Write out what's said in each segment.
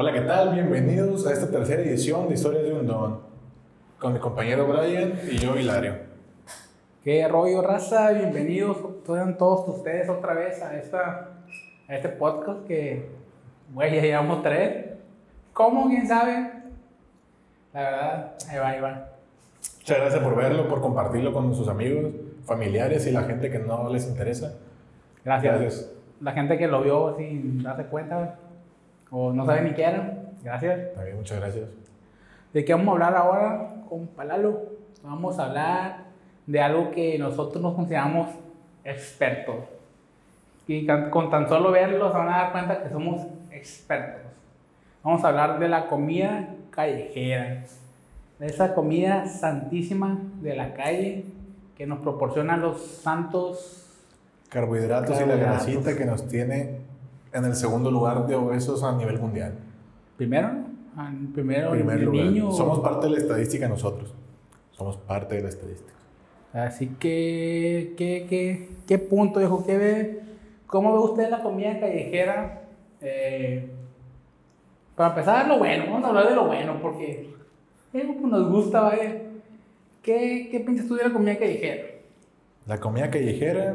Hola, ¿qué tal? Bienvenidos a esta tercera edición de Historias de un Don. Con mi compañero Brian y yo, Hilario. ¿Qué rollo, raza? Bienvenidos sean todos ustedes otra vez a, esta, a este podcast que, güey, ya llevamos tres. ¿Cómo? ¿Quién sabe? La verdad, ahí va, ahí va. Muchas gracias por verlo, por compartirlo con sus amigos, familiares y la gente que no les interesa. Gracias. Gracias. La gente que lo vio sin darse cuenta o no sabe ni qué era. Gracias. También muchas gracias. ¿De qué vamos a hablar ahora con Palalo? Vamos a hablar de algo que nosotros nos consideramos expertos. Y con tan solo verlo se van a dar cuenta que somos expertos. Vamos a hablar de la comida callejera. De esa comida santísima de la calle que nos proporcionan los santos Carbohidratos y la Carbohidratos. grasita que nos tiene en el segundo lugar de obesos a nivel mundial. primero, ¿no? Ah, Primero, En primer lugar. niño. Somos parte de la estadística nosotros. Somos parte de la estadística. Así que, ¿qué, qué, qué punto, dijo? ¿Qué ve? ¿Cómo ve usted la comida callejera? Eh, para empezar, lo bueno, vamos a hablar de lo bueno, porque es algo que nos gusta, vaya. ¿Qué, qué piensas tú de la comida callejera? La comida callejera,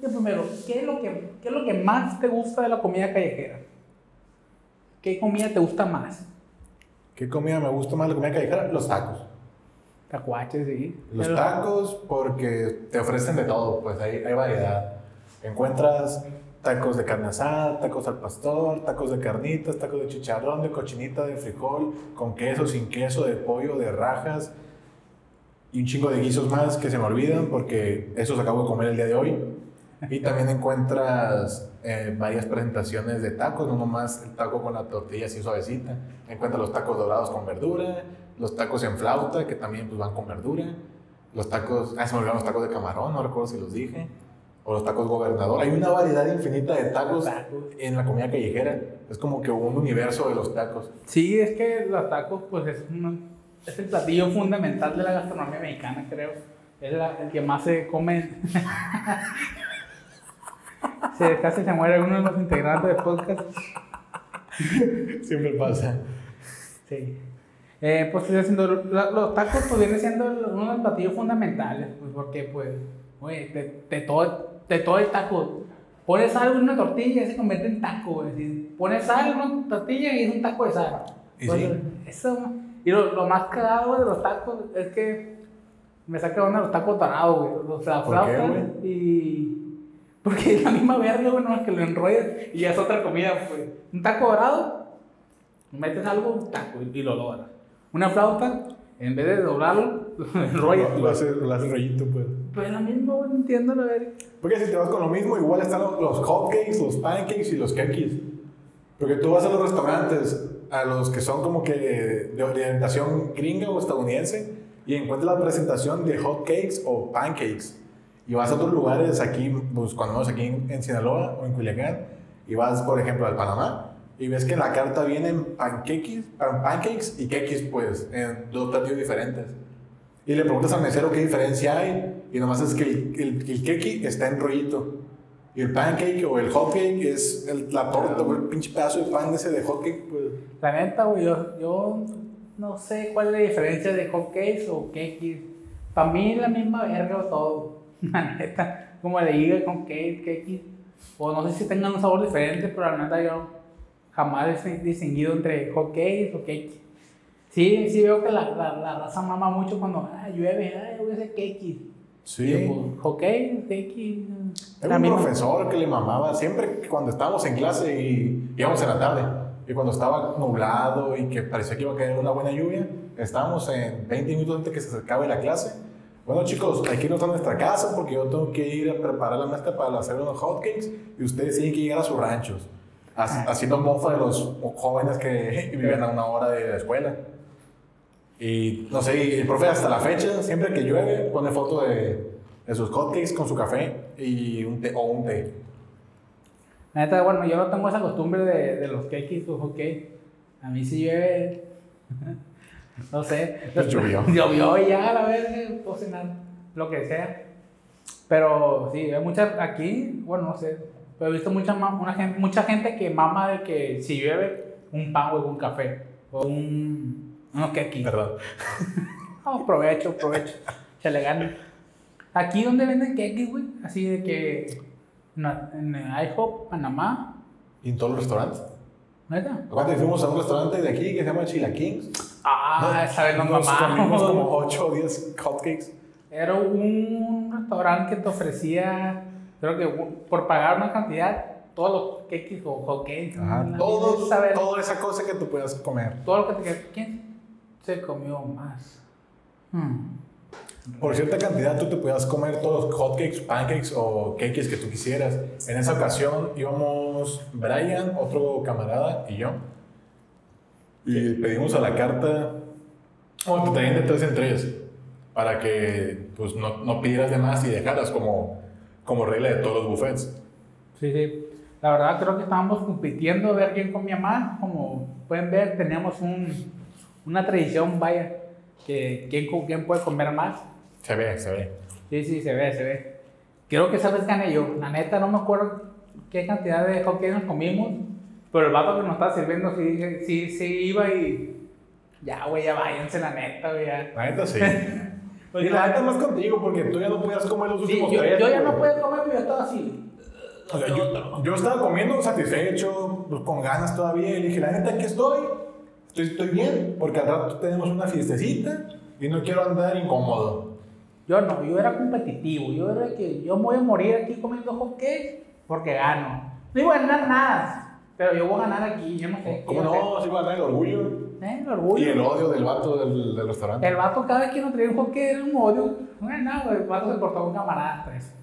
primero, ¿qué es, lo que, ¿qué es lo que más te gusta de la comida callejera? ¿Qué comida te gusta más? ¿qué comida me gusta más? La comida callejera, los tacos. Tacuaches, sí. Los Pero- tacos porque te ofrecen de todo, pues hay, hay variedad. Encuentras tacos de carne asada, tacos al pastor, tacos de carnitas, tacos de chicharrón, de cochinita, de frijol, con queso, sin queso, de pollo, de rajas y un chingo de guisos más que se me olvidan porque esos acabo de comer el día de hoy. Y también encuentras eh, varias presentaciones de tacos, no nomás el taco con la tortilla así suavecita. Encuentras los tacos dorados con verdura, los tacos en flauta, que también pues, van con verdura. Los tacos, ah, se me olvidaron los tacos de camarón, no recuerdo si los dije. O los tacos gobernador. Hay una variedad infinita de tacos en la comida callejera. Es como que un universo de los tacos. Sí, es que los tacos, pues es, un- es el platillo fundamental de la gastronomía mexicana, creo. Es la- el que más se come. se, casi se muere uno de los integrantes del podcast. Siempre pasa. Sí. Eh, pues siendo, los tacos pues vienen siendo uno de los platillos fundamentales, pues porque pues, oye, de, de todo, de todo el taco, pones algo en una tortilla y se convierte en taco, güey. Si pones sal en una tortilla y es un taco de sal. Y Pues, sí. eso, y lo, lo más cagado güey, de los tacos es que me saca onda los tacos dorados, güey. O sea, ¿Por qué, flautas y... Porque es la misma verga, güey, no es que lo enrollas y ya es otra comida, pues. Un taco dorado, metes algo, un taco y, lo logras. Una flauta, en vez de doblarlo, lo enrollas. Lo, lo hace, lo hace rollito, pues. Pues lo mismo, güey, no entiendo la verga. Porque si te vas con lo mismo, igual están los, los hotcakes, los pancakes y los cakes. Porque tú vas a los restaurantes, a los que son como que de orientación gringa o estadounidense, y encuentras la presentación de hotcakes o pancakes. Y vas a otros lugares aquí, pues cuando vamos aquí en, Sinaloa o en Culiacán, y vas, por ejemplo, al Panamá, y ves que en la carta vienen pancakes, pan- pancakes y cakes, pues, en dos platillos diferentes. Y le preguntas al mesero qué diferencia hay, y nomás es que el, el, el keki está en rollito. Y el pancake o el hotcake es el, la torta, o el pinche pedazo de pan ese de hotcake, pues. La neta, güey, yo, yo no sé cuál es la diferencia de hot cakes o cakes. Para mí es la misma verga todo. La neta, como le diga con cake, cakes. O no sé si tengan un sabor diferente, pero la neta yo jamás he distinguido entre hot cakes o cakes. Sí, sí veo que la, la, la raza mama mucho cuando ah, llueve, ay, voy a hacer cakes. Sí. Y yo, pues, cakes, cakes. Era un profesor que le mamaba siempre cuando estábamos en clase y íbamos en la tarde. Y cuando estaba nublado y que parecía que iba a caer una buena lluvia, estábamos en 20 minutos antes que se acabe la clase. Bueno, chicos, hay que irnos a nuestra casa porque yo tengo que ir a preparar la mezcla para hacer unos hotcakes y ustedes tienen que llegar a sus ranchos. Ah. Haciendo mofa de los jóvenes que viven a una hora de la escuela. Y no sé, y el profe hasta la fecha, siempre que llueve, pone foto de, de sus hotcakes con su café y un té, o un té. La neta, bueno, yo no tengo esa costumbre de, de los cakes o hot cakes. A mí si llueve, no sé. Pues llovió. Llovió y ya, a la vez, puedo cenar, lo que sea. Pero sí, hay muchas, aquí, bueno, no sé, pero he visto mucha, una gente, mucha gente que mama de que si llueve, un pan, güey, con café. O un. No, que aquí. Perdón. No, provecho, provecho. Se le gana. Aquí donde venden queques, güey. Así de que. En IHOP, Panamá. ¿Y en todos los restaurantes? ¿Neta? Cuando fuimos a un restaurante de aquí que se llama Chila Kings. Ah, esa vez nos mamamos. como 8 o 10 hotcakes. Era un restaurante que te ofrecía, creo que por pagar una cantidad, todos los queques o hotcakes. Ajá, la todo, vida es saber toda esa cosa que tú puedas comer. todo lo que te quede. ¿Quién se comió más? Hmm. Por cierta cantidad tú te podías comer todos los hotcakes, pancakes o cakes que tú quisieras. En esa ocasión íbamos Brian, otro camarada y yo. Y pedimos a la carta, o te traían de tres en tres, para que pues, no, no pidieras de más y dejaras como, como regla de todos los buffets. Sí, sí. La verdad creo que estábamos compitiendo a ver quién comía más. Como pueden ver, teníamos un, una tradición, vaya, que quién, quién puede comer más. Se ve, se ve. Sí, sí, se ve, se ve. Creo que esa vez gané yo. La neta, no me acuerdo qué cantidad de hot cakes nos comimos. Pero el vato que nos estaba sirviendo sí, sí, sí iba y. Ya, güey, ya váyanse, la neta, güey. Ya. La neta sí. Porque y la neta más contigo, porque tú ya no podías comer los Sí, últimos yo, tres. yo ya no puedo comer, pero yo estaba así. O sea, yo, yo estaba comiendo satisfecho, pues, con ganas todavía, y dije, la neta, aquí estoy, estoy, bien, porque al rato tenemos una fiestecita y no quiero andar incómodo. Yo no, yo era competitivo. Yo era que yo me voy a morir aquí comiendo hot cakes porque gano. No iba a ganar nada, pero yo voy a ganar aquí. Yo no sé. ¿Cómo yo no? Sí va a dar el orgullo. Eh, el orgullo. Y el odio del vato del, del restaurante. El vato cada vez que nos traía un hockey era un odio. No era nada. El vato se portó con un camarada, pues.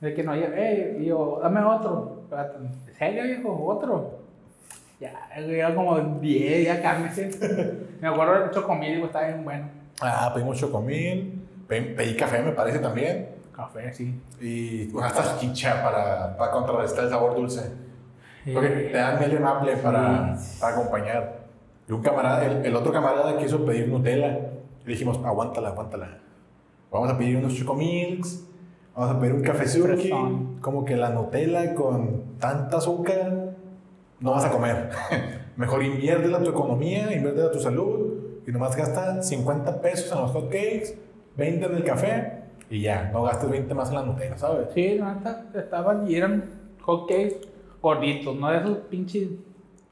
De que no, eh, y yo, dame otro. ¿En serio, viejo? ¿Otro? Ya, ya como 10, ya cálmese. Me acuerdo del chocomil, estaba bien bueno. Ah, pedimos chocomil, pe- pedí café, me parece también, Café, sí. y una salchicha para, para contrarrestar el sabor dulce. Porque te dan de maple para, Sí. para acompañar. Y un camarada, el, el otro camarada quiso pedir Nutella. Y dijimos, aguántala, aguántala. Vamos a pedir unos chocomilks, vamos a pedir un café. Fresón. Como que la Nutella con tanta azúcar no vas a comer. Mejor inviértela a tu economía, inviértela a tu salud. Y nomás gasta 50 pesos en los hot cakes, 20 en el café. Y ya, no gastes 20 más en la Nutella, ¿sabes? Sí, neta, estaban y eran hot cakes gorditos, no de esos pinches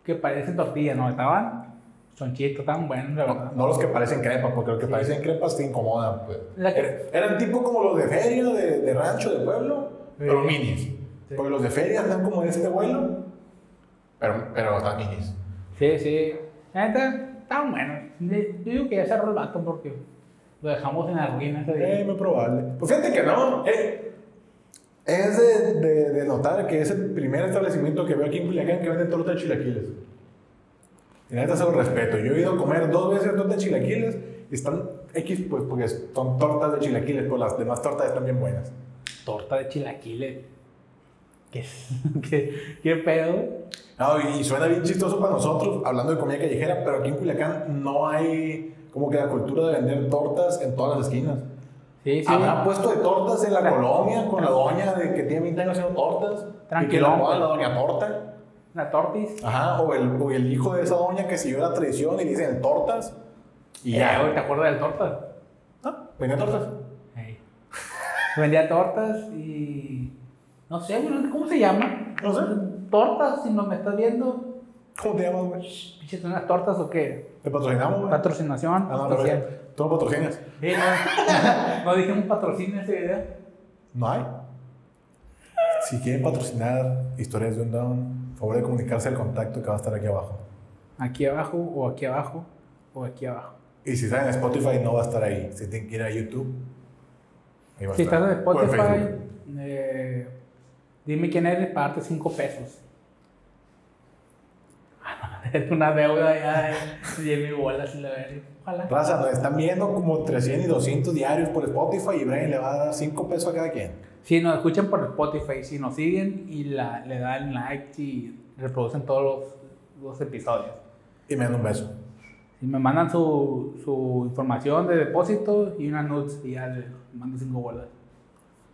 que parecen tortillas, no, estaban sonchitos, estaban buenos, la No, verdad. no los que parecen crepa, porque los que Sí. parecen crepas te incomodan. Pues. Que- Er- Eran tipo como los de feria, de, de rancho, de pueblo, pero minis. Porque los de feria están como de este vuelo, pero, pero están minis. Sí, sí, la neta, estaban buenos. Yo digo que ya cerró el vato porque lo dejamos en la ruina ese día. Eh, muy probable. Pues fíjate que no. eh, es de, de, de notar que es el primer establecimiento que veo aquí en Culiacán que vende torta de chilaquiles. Y neta se lo respeto. Yo he ido a comer dos veces torta de chilaquiles y están X, pues porque son tortas de chilaquiles, pero las demás tortas están bien buenas. Torta de chilaquiles. ¿Qué, qué, qué pedo? No, y, suena bien chistoso para nosotros, hablando de comida callejera, pero aquí en Culiacán no hay como que la cultura de vender tortas en todas las esquinas. Sí, sí. Habrá puesto de tortas en la colonia con la doña de que tiene 20 años haciendo tortas. Y que la pues. la doña torta. La tortis. Ajá, o el, o el hijo de esa doña que siguió la tradición y le dicen tortas. Y Eh, güey, ¿Te ya. acuerdas del tortas? Ah, venía tortas. Ey. Vendía tortas y. No sé, güey, ¿cómo se llama? No sé. Tortas, si no me estás viendo. ¿Cómo te llamas, güey? Pinches, ¿unas tortas o qué? ¿Te patrocinamos, güey? Patrocinación. Ah, no, no. Tú no patrocinas. Sí, no, no dije un patrocinio ese video. No hay. Si quieren patrocinar historias de un down, favor de comunicarse al contacto que va a estar aquí abajo. Aquí abajo, o aquí abajo, o aquí abajo. Y si están en Spotify, no va a estar ahí. Si tienen que ir a YouTube, ahí va a Si estar. estás en Spotify, eh, dime quién eres, pagarte 5 pesos. Es una deuda ya de 10 mil bolas y la verga. Ojalá. Raza, nos están viendo como 300 y 200 diarios por Spotify y Brian le va a dar 5 pesos a cada quien. Si nos escuchan por Spotify, si nos siguen y la, le dan like y reproducen todos los, los episodios. Y me dan un beso. Si me mandan su, su información de depósito y una nudes y ya le mando 5 bolas.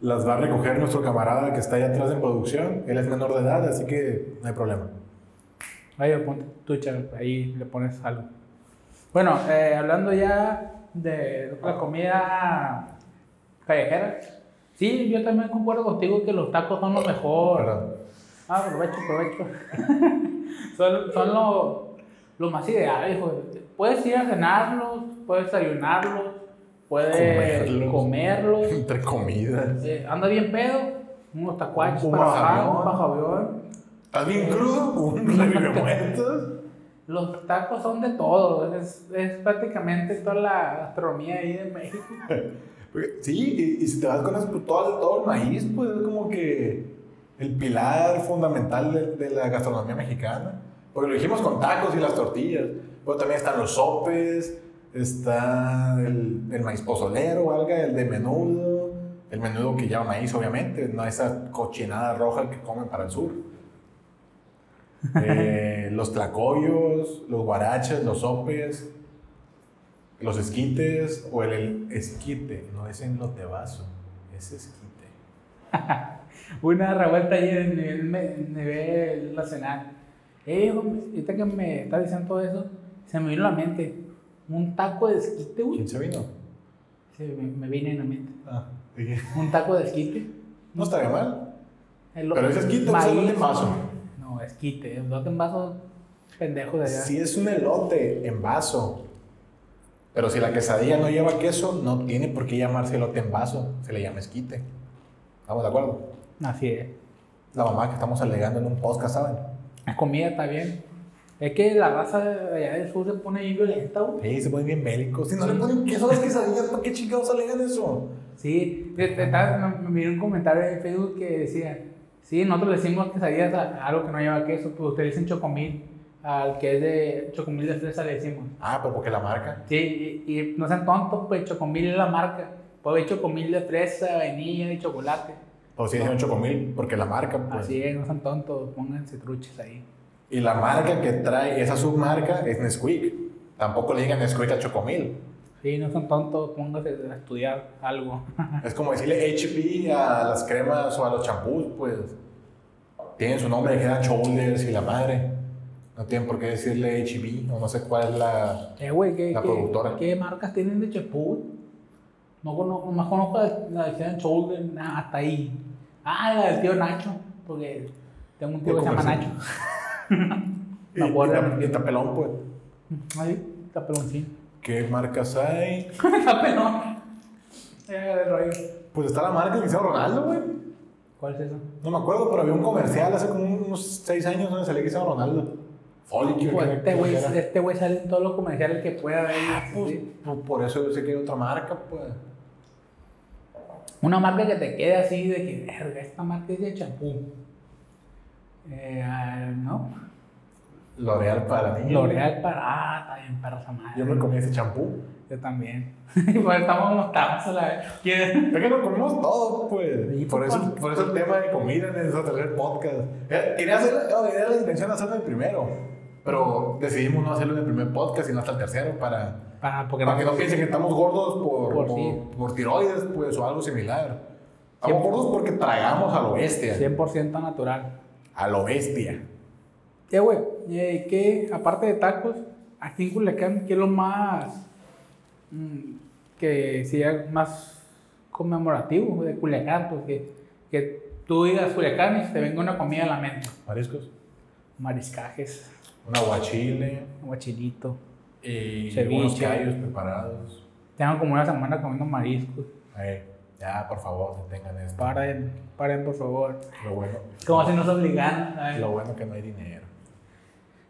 Las va a recoger nuestro camarada que está ahí atrás en producción. Él es menor de edad, así que no hay problema. Ahí ponte tu chaval, ahí le pones algo. Bueno, eh, hablando ya de la comida callejera. Sí, yo también concuerdo contigo que los tacos son lo mejor. Perdón. Ah, provecho, provecho. son son lo, lo más ideal, hijo. Puedes ir a cenarlos, puedes desayunarlos, puedes Comerlos. comerlos. Entre comidas. Eh, anda bien pedo, unos tacuachos Un para bajar, un bajavión. ¿Estás bien crudo? Un revive muertos. Los tacos son de todo, es, es prácticamente toda la gastronomía ahí de México. Sí, y, y si te vas con eso, pues, todo, todo el maíz, pues es como que el pilar fundamental de, de la gastronomía mexicana. Porque lo dijimos con tacos y las tortillas. Pero también están los sopes, está el, el maíz pozolero, valga, el de menudo, el menudo que lleva maíz, obviamente, no esa cochinada roja que comen para el sur. Eh, los tlacoyos, los guaraches, los sopes, los esquites o el, el esquite, no es en lotebazo, es esquite. Una revuelta ahí en nivel, nivel nacional. Eh, hombre, ahorita que me estás diciendo todo eso, se me vino a la mente un taco de esquite, güey. ¿Quién se vino? Se me, me vino en la mente. Ah, dije, Un taco de esquite. no estaría mal. El Pero es esquite o es maíz. elote en vaso. No, esquite. El lote en vaso, pendejo de allá. Si es un elote en vaso, pero si la quesadilla no lleva queso, no tiene por qué llamarse elote en vaso, se le llama esquite. ¿Estamos de acuerdo? Así es. La mamá que estamos alegando en un podcast, ¿saben? La comida está bien. Es que la raza de allá del sur se pone bien violenta, güey. Sí, se ponen bien bélicos. Si no le ponen queso a las quesadillas, ¿para qué chingados alegan eso? Sí, te- te- te- me, me miré un comentario en Facebook que decía, sí, nosotros le decimos quesadillas a, algo que no lleva queso, pues ustedes dicen chocomil, al que es de chocomil de fresa le decimos. Ah, pero porque la marca. Sí, y, y no sean tontos, pues chocomil es la marca. Puede haber chocomil de fresa, vainilla y chocolate. O si dicen chocomil, porque la marca, pues. Así es, no sean tontos, pónganse truches ahí. Y la marca que trae esa submarca es Nesquik. Tampoco le digan Nesquik a chocomil. Sí, no son tontos, pónganse a estudiar algo. Es como decirle HP a las cremas o a los champús, pues. Tienen su nombre, quedan shoulders y la madre. No tienen por qué decirle HB o no sé cuál es la. Eh, güey, ¿qué, La qué- productora. ¿qué marcas tienen de champú? No conozco, nomás conozco la, de Head Shoulder, nah, hasta ahí. Ah, la del tío Nacho, porque tengo un tío que se llama Nacho. Y, acuerdo. y y está pelón, pues. Ahí, está peloncín. ¿Qué marcas hay? está pelón. Eh, de rollo. Pues está la marca de Cristiano Ronaldo, güey. ¿Cuál es eso? No me acuerdo, pero había un comercial hace como unos 6 años donde salía Cristiano Ronaldo. Follicule, Pues, este que güey este güey sale en todos los comerciales que pueda haber. Pues, sí. pues, por eso yo sé que hay otra marca, pues. Una marca que te quede así de que, verga, esta marca es de champú. Eh, ah, ¿No? L'Oreal para niños. L'Oreal para. Ah, está bien, para esa madre. Yo me comí ese champú. Yo también. Igual estamos como estamos a la vez. Es que nos comimos todo, pues. Sí, por, eso, por eso el tema de comida en ese tercer podcast. Eh, Quería hacer, no, era la intención de hacerlo en el primero. Pero decidimos no hacerlo en el primer podcast, sino hasta el tercero para, Para, porque para que no piensen que estamos gordos por, Por por, sí. por tiroides, pues, o algo similar. Estamos gordos porque tragamos a lo bestia. 100% natural. A lo bestia. ¿Qué, güey? Eh, ¿Qué, aparte de tacos, aquí en Culiacán, qué es lo más. mm, que sea más conmemorativo de Culiacán? Pues que, tú digas Culiacán y te venga una comida a la mente. Mariscos. Mariscajes, Un aguachile. guachilito. Y Ceviche. unos callos preparados. Tengo como una semana comiendo mariscos. Eh, ya, por favor, detengan esto. Paren, paren, por favor. Lo bueno, Como si nos obligaran. lo bueno que no hay dinero.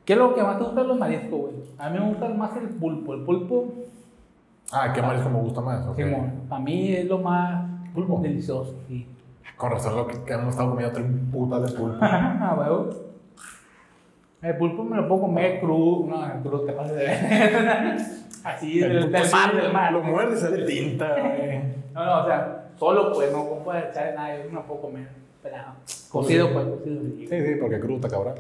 ¿Qué es lo que más te gusta de los mariscos, güey? A mí me gusta más el pulpo. El pulpo, Ah, ¿qué marisco me gusta más? Ok. para mí es lo más ¿Pulpo? delicioso. Sí. Con razón lo que, que hemos estado comiendo tres putas de pulpo. Ah, huevo. El pulpo me lo puedo comer crudo. No, crudo te pasa de ver. Así, del, pulpo del sí, mar, del mar. Lo muerde y sale tinta, güey. No, no, o sea, solo pues, no puedo echar nada, yo no puedo comer. Pelado. Cocido, pues, cocido. Sí, sí, porque crudo está cabrón.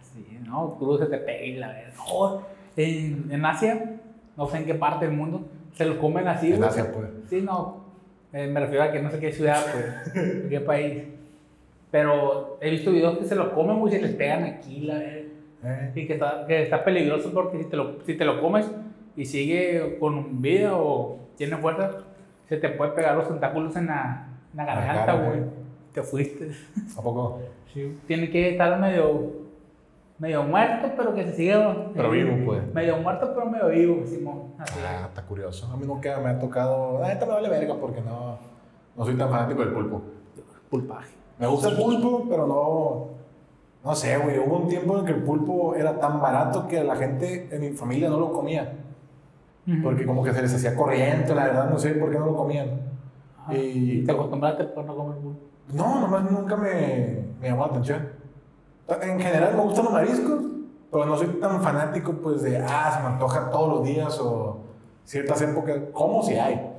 Así, no, crudo se te pega y la verdad. No, en, en Asia, no sé en qué parte del mundo, se lo comen así. En. Asia, pues. Sí, no. eh, me refiero a que no sé qué ciudad, pues, en qué país. Pero he visto videos que se lo comen, güey, y se les pegan aquí, la verdad. Eh. Y que está, que está peligroso porque si te, lo, si te lo comes y sigue con vida o tiene fuerza, se te puede pegar los tentáculos en la, en la la garganta, güey. güey. Te fuiste. ¿A poco? Sí. Tiene que estar medio, medio muerto, pero que se siga. Pero vivo, pues. Medio muerto, pero medio vivo, Simón. Así. Ah, está curioso. A mí nunca me ha tocado. La neta me vale verga porque no, no soy tan fanático del pulpo. Pulpaje. Me gusta el pulpo, pero no. No sé, güey. Hubo un tiempo en que el pulpo era tan barato que la gente en mi familia no lo comía. Porque como que se les hacía corriente, la verdad, no sé por qué no lo comían. Ajá. y- te acostumbraste por no comer pulpo. No, nomás nunca me, me llamó la atención. En general me gustan los mariscos, pero no soy tan fanático, pues, de, ah, se me antoja todos los días o ciertas épocas. Como si hay.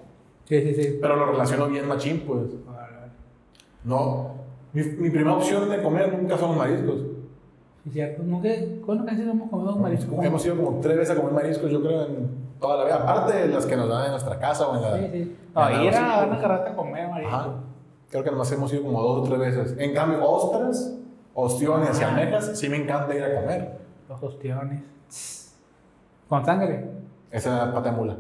Sí, sí, sí. Pero lo relaciono bien machín, pues. No. Mi, mi primera opción de comer nunca son los mariscos. Nunca, ¿Cuándo casi no hemos comido marisco? Hemos ido como tres veces a comer mariscos, yo creo, en toda la vida. Aparte de las que nos dan en nuestra casa o en la. Sí, sí. No, ir a una carreta a comer marisco. Ajá. Creo que nomás hemos ido como dos o tres veces. En cambio, ostras, ostiones y Ah. almejas, sí me encanta ir a comer. Los ostiones. Con sangre. Esa pata de mula.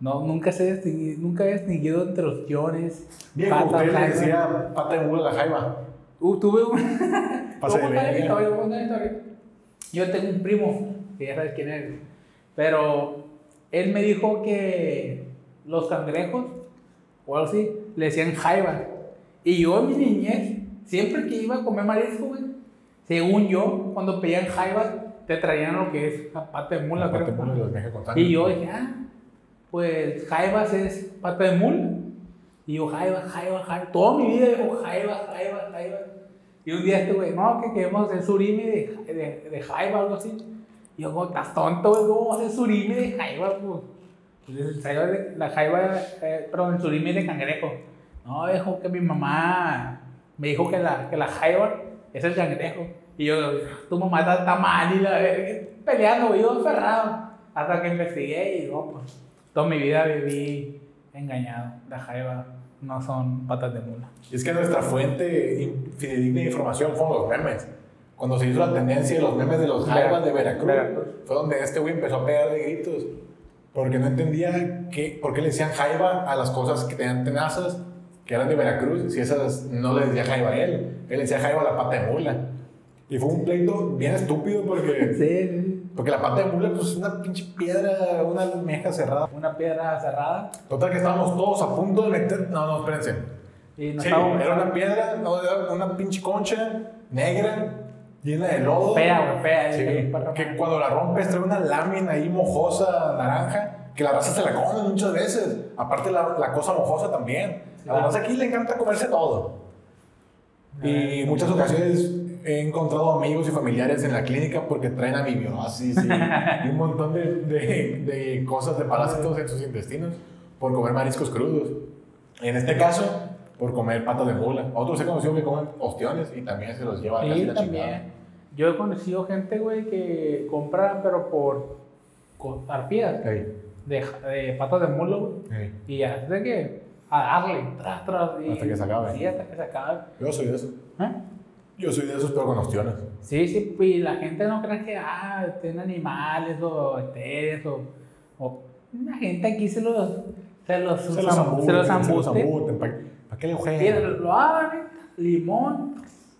No, nunca se nunca he distinguido entre ostiones. Patas, usted le decía pata de mula a la jaiba. Uh, tuve un. A de historia. Yo tengo un primo, que ya sabes quién es, pero él me dijo que los cangrejos, o algo así, le decían jaiba. Y yo en mi niñez, siempre que iba a comer marisco, güey, según yo, cuando pedían jaiba, te traían lo que es pata de mula, Pata creo. de mula y yo dije, ah, pues jaibas es pata de mula. Y yo, jaiba, jaiba, jaiba. Toda mi vida digo, jaiba, jaiba, jaiba. Y un día este güey, no, que queremos hacer surimi de, de, de jaiba o algo así. Y yo, estás tonto, güey, ¿cómo vas a hacer surimi de jaiba? Pues, Pues la jaiba, eh, perdón, el surimi de cangrejo. No, dijo que mi mamá me dijo que la, que la jaiba es el cangrejo. Y yo, tu mamá está, está mal y la peleando, güey, yo aferrado. Hasta que investigué y no, pues toda mi vida viví engañado. La jaiba no son patas de mula. Y es que nuestra fuente fidedigna de información fueron los memes. Cuando se hizo la tendencia de los memes de los jaibas de Veracruz, Veracruz. fue donde este güey empezó a pegar de gritos. Porque no entendía qué, por qué le decían jaiba a las cosas que tenían tenazas, que eran de Veracruz, si esas no le decía jaiba a él. Él le decía jaiba a la pata de mula. Y fue un pleito bien estúpido porque, Sí, porque la pata de mula pues, es una pinche piedra, una almeja cerrada. una piedra cerrada. Total que estábamos todos a punto de meter... No, no, espérense. Y Sí, estábamos- era una piedra, no, era una pinche concha negra, llena de lodo. Fea, güey, fea, Sí, que cuando la rompes trae una lámina ahí mojosa, naranja, que la raza se la come muchas veces. Aparte la, la cosa mojosa también. A la raza aquí le encanta comerse todo. Y muchas ocasiones he encontrado amigos y familiares en la clínica porque traen amibiosis y, y un montón de, de- de cosas de parásitos en sus intestinos por comer mariscos crudos. En este caso, por comer patas de mula. Otros he conocido que comen ostiones y también se los lleva casi Sí, la también. chingada. Yo he conocido gente, güey, que compra, pero por arpías Ey, de, de patas de mulo, güey. ey. Y de que a darle, tras, tras. y- Hasta que se acabe. Sí, hasta que se acabe. Yo soy de esos. ¿Eh? Yo soy de esos, pero con ostiones. Sí, sí, y la gente no cree que, ah, tienen animales o bacterias o, o... La gente aquí se los... Se los, Se los zam- se los embuten. embute. ¿Para qué le Y ojean? lo abren, limón,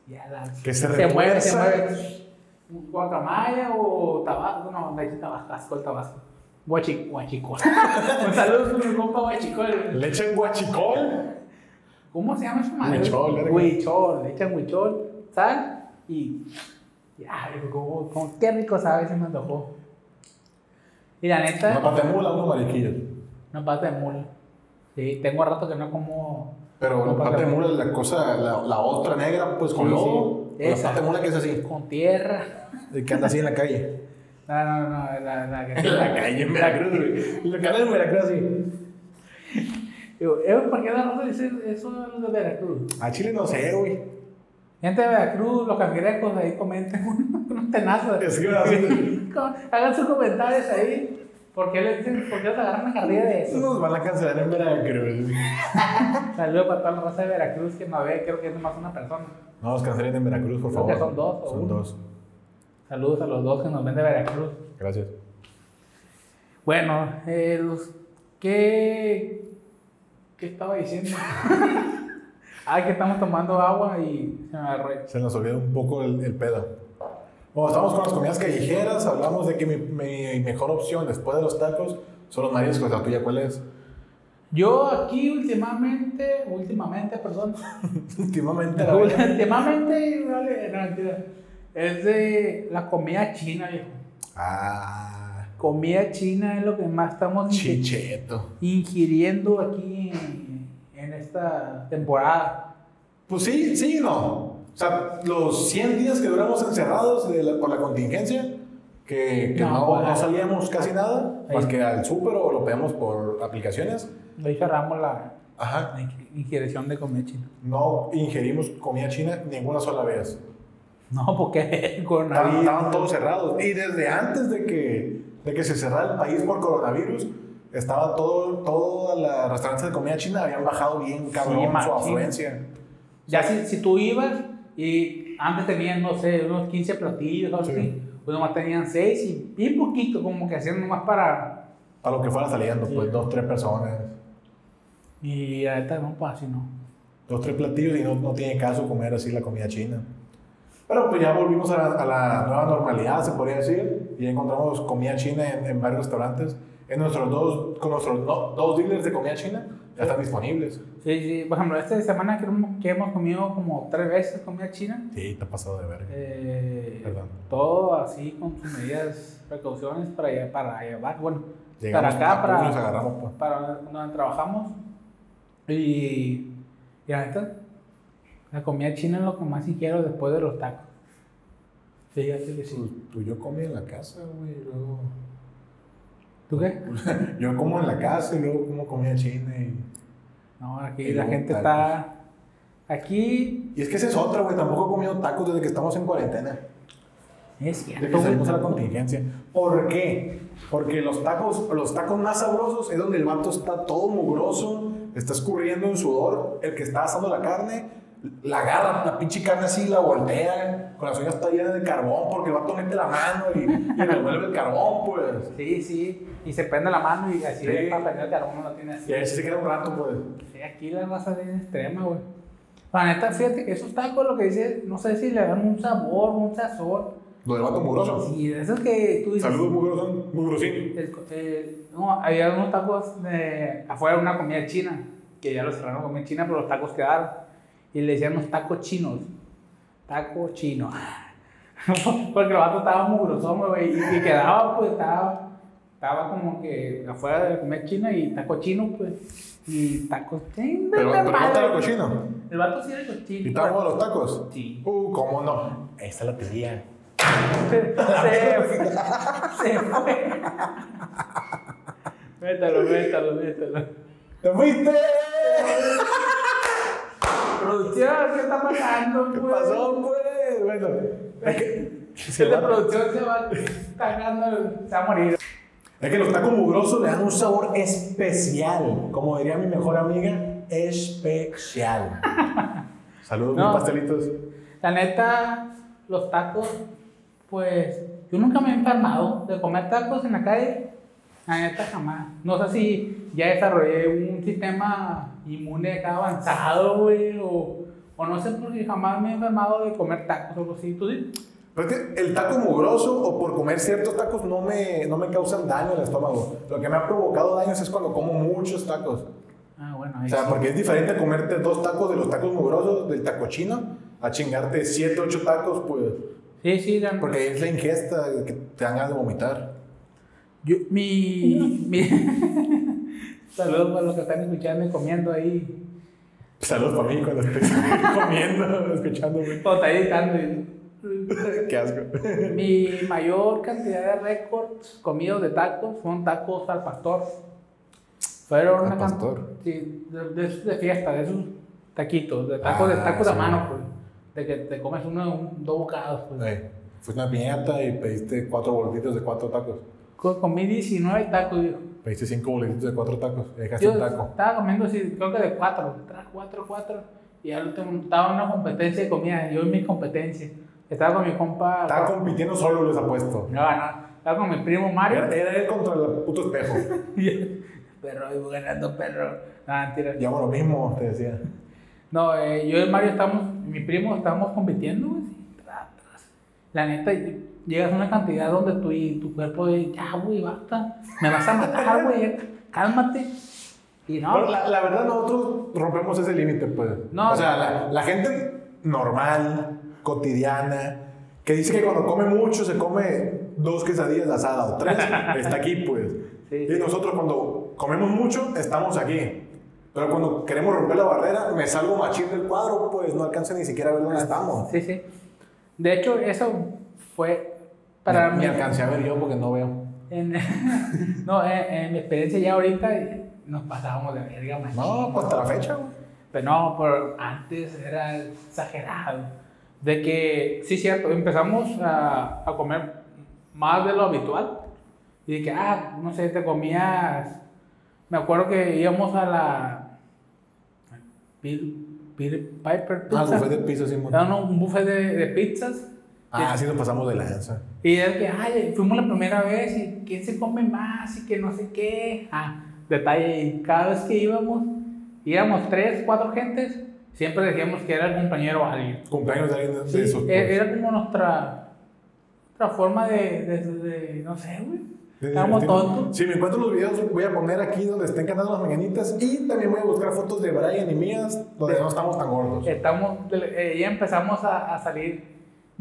ya la, Que se mueve, se mueve. Guacamaya o tabasco, no, le dice tabasco, el tabasco. Guachi, guachicol. Un saludo a mi compa guachicol. ¿Le echan guachicol? ¿Cómo se llama esa madre? Huichol. Huichol, le echan huichol, sal y. Ya, como, como qué rico sabe, se me antojó. Y la Una neta, pata de mula, unos mariquillos. una pata de mula. Sí, tengo rato que no como. Pero la pata de mula es la cosa, la, la otra negra, pues con Sí, lodo. sí. La pata de mula que es así. Con tierra. El que anda así en la calle. No, no, no, la, la que En la calle en Veracruz, güey. La calle en Veracruz, así. Digo, eh, ¿por qué la raza dice eso de los de Veracruz? A Chile no sé, güey. Gente de Veracruz, los cangrejos ahí comenten unos tenazos. Escriban así. Hagan sus comentarios ahí. ¿Por qué le dicen, por qué los agarran a carrilla de eso? Nos van a cancelar en Veracruz. Saludos para toda la raza de Veracruz que no ve, creo que es nomás una persona. No, nos cancelen en Veracruz, por Creo favor. que son dos o Son uno. dos. Saludos a los dos que nos ven de Veracruz. Gracias. Bueno, eh, los- ¿qué, ¿qué estaba diciendo? ah, que estamos tomando agua y se me agarró. Se nos olvidó un poco el, el pedo. Bueno, estamos con las comidas callejeras. Hablamos de que mi, mi mejor opción después de los tacos son los mariscos. ¿La tuya cuál es? Yo aquí últimamente, últimamente, perdón, Últimamente, la últimamente, vale, no, mentira, es de la comida china, viejo. Ah, Comida china es lo que más estamos chicheto. ingiriendo aquí en, en esta temporada. Pues sí, sí no. O sea, los 100 días que duramos encerrados de la- por la contingencia, que, que No, no, pues, no salíamos casi nada, ahí- más que al súper o lo pedíamos por aplicaciones. Ahí cerramos la, Ajá. la ing- ingestión de comida china. No ingerimos comida china ninguna sola vez. No, porque Estaban, todos cerrados. Y desde antes de que, de que se cerrara el país por coronavirus, estaba todo, todas las restaurantes de comida china habían bajado bien cabrón Sí, su afluencia. Ya si, si tú ibas y antes tenían, no sé, unos 15 platillos o algo Sí. así, pues nomás tenían 6 y bien poquito, como que hacían nomás para... Para lo que fuera saliendo, Sí. pues dos, tres personas. Y ahorita no, pues así no. dos, tres platillos y no, no tiene caso comer así la comida china. Pero pues ya volvimos a la, a la nueva normalidad, se podría decir, y encontramos comida china en, en varios restaurantes. En nuestros dos, con nuestros no- dos dealers de comida china ya están disponibles. Sí, sí, por ejemplo, esta semana que, hemos- que hemos comido como tres veces comida china, Sí, te ha pasado de verga. eh, Perdón. todo así con sus medidas, precauciones para, para llevar, bueno, Llegamos para acá, nos para, agarramos, pues. para donde trabajamos. Y, y la neta, la comida china es lo que más sí quiero después de los tacos. Fíjate que Pues, sí. pues yo comí en la casa, güey, y luego... ¿Tú qué? Yo como en la casa y luego como comida china y... No, aquí Y la gente tacos. está. Aquí Y es que esa es otra, güey, tampoco he comido tacos desde que estamos en cuarentena. es De cierto. que güey, salimos a la contingencia. ¿Por qué? Porque los tacos, los tacos más sabrosos es donde el vato está todo mugroso, está escurriendo en sudor, el que está asando la carne, la agarra, la pinche carne así, la voltea, con las uñas está llena de carbón, porque el vato mete la mano y, y revuelve el carbón, pues. Sí, sí. Y se prende la mano y así Sí. para prender el carbón no tiene así. Y ahí se queda un rato, pues. Sí, aquí la raza es bien extrema, güey. La neta, fíjate que esos tacos, lo que dice, no sé si le dan un sabor, un sazón. Lo del vato mugroso. Sí, de esos que tú dices. Saludos, mugroso, mugrosín. el- no, había unos tacos de, afuera de una comida china, que ya los cerraron comida china, pero los tacos quedaron. Y le decían unos tacos chinos. Taco chino. Porque el vato estaba mugrosón, güey, y, y quedaba, pues, estaba, estaba como que afuera de la comida china y taco chino, pues. Y tacos. Sí, Pero, pero no lo cochino. El vato sí era cochino. ¿Y está bueno los tacos? Sí. Uh, ¿cómo no? Esa la pedía. Se, se fue. Se fue. Métalo, métalo, métalo. ¡Te fuiste! Producción, ¿qué está pasando, ¿Qué pues? pasó, pues? Bueno, es que, Si la producción se va cagando, se va a morir. es que los tacos mugrosos le dan un sabor especial. Como diría mi mejor amiga, especial. Saludos, No. mis pastelitos. La neta, los tacos, pues, yo nunca me he enfermado de comer tacos en la calle. La neta, jamás. No sé si ya desarrollé un sistema inmune acá avanzado, güey, o, o no sé por qué jamás me he enfermado de comer tacos o algo así. ¿Tú sí? Pero es que el taco mugroso o por comer ciertos tacos no me, no me causan daño al estómago. Lo que me ha provocado daños es cuando como muchos tacos. Ah, bueno, O ahí sea, sí. porque es diferente comerte dos tacos de los tacos mugrosos del taco chino a chingarte siete, ocho tacos, pues. Sí, sí, la- Porque es la ingesta que te dan ganas de vomitar. Yo, mi, mi... Saludos para los que están escuchando y comiendo ahí. Saludos para mí cuando estoy comiendo, escuchándome. O está editando. y- Qué asco. Mi mayor cantidad de récords comidos de tacos fueron tacos al pastor. Fueron ¿Al pastor? Sí, de, de, fiesta, de esos taquitos, de tacos, de Ah, tacos sí. mano, pues. De que te comes uno, un- dos bocados, pues. Fuiste a una piñata y pediste cuatro boletitos de cuatro tacos. Co- Comí 19 tacos, dijo. Pediste cinco boletitos de cuatro tacos y dejaste Yo un taco. estaba comiendo así, creo que de cuatro, tres, cuatro, cuatro. Y al último estaba en una competencia de comida, yo en mi competencia. Estaba con mi compa. Estaba compitiendo solo, les apuesto. No, no. Estaba con mi primo Mario. Era, era él contra el puto espejo. perro, iba ganando perro. No, mentira. Ya lo mismo, te decía. No, eh, yo y Mario estamos, mi primo, estábamos compitiendo, güey. sí. La neta, llegas a una cantidad donde tu, y tu cuerpo dice, ya, güey, basta. Me vas a matar, güey. Cálmate. Y no. Pero la, la verdad, nosotros rompemos ese límite, pues. No, o sea, la, la gente normal, cotidiana, que dice que cuando come mucho se come dos quesadillas de asada o tres, está aquí, pues. Sí, y sí. nosotros cuando comemos mucho, estamos aquí. Pero cuando queremos romper la barrera, me salgo machín del cuadro, pues no alcanzo ni siquiera a ver dónde estamos. Sí, sí. De hecho, eso fue para me, mí. me alcancé a ver yo porque no veo. En, no, en, en mi experiencia ya ahorita nos pasábamos de verga, machín. No, hasta la fecha, güey. Pero no, pero antes era exagerado. De que, sí, cierto, empezamos a, a comer más de lo habitual. Y de que, ah, no sé, te comías. Me acuerdo que íbamos a la. Peter Piper Ah, Pizza. fue de piso, sí. Era un- un buffet de, de pizzas. Ah, sí nos pasamos de lanza. Y es que, ay, fuimos la primera vez y quién se come más y que no sé qué. Ah, detalle, y cada vez que íbamos, íbamos tres, cuatro gentes, siempre decíamos que era el compañero o alguien. Cumpleaños de alguien de, Sí, de esos. e- pues. era como nuestra, nuestra forma de, de, de- no sé, güey. De Estábamos tontos. Si me encuentro los videos, voy a poner aquí donde estén cantando las mañanitas y también voy a buscar fotos de Brian y mías donde no estamos tan gordos. Estamos, eh, ya empezamos a, a salir.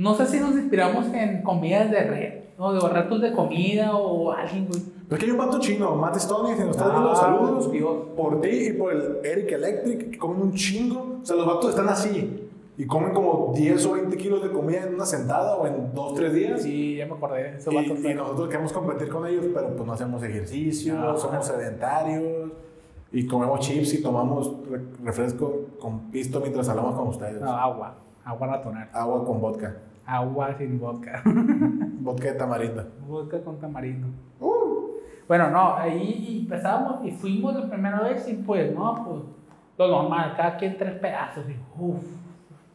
No sé si nos inspiramos en comidas de red, o de retos de comida o alguien, güey. Pero es que hay un vato chino, Matt Stoney, si nos estás viendo, Ah, saludos. Dios. Por ti y por el Eric Electric, que comen un chingo. O sea, los vatos están así y comen como 10 o 20 kilos de comida en una sentada o en 2 3 días. Sí, ya me acordé. Esos Y, vatos y nosotros queremos competir con ellos, pero pues no hacemos ejercicio, No. somos sedentarios y comemos chips y tomamos re- refresco con pisto mientras hablamos con ustedes. No, agua. Agua natural. Agua con vodka. Agua sin vodka. Vodka de tamarindo. vodka con tamarindo. Uh, Bueno, no, ahí empezamos y fuimos la primera vez y pues, no, pues, lo normal, cada quien tres pedazos y uff,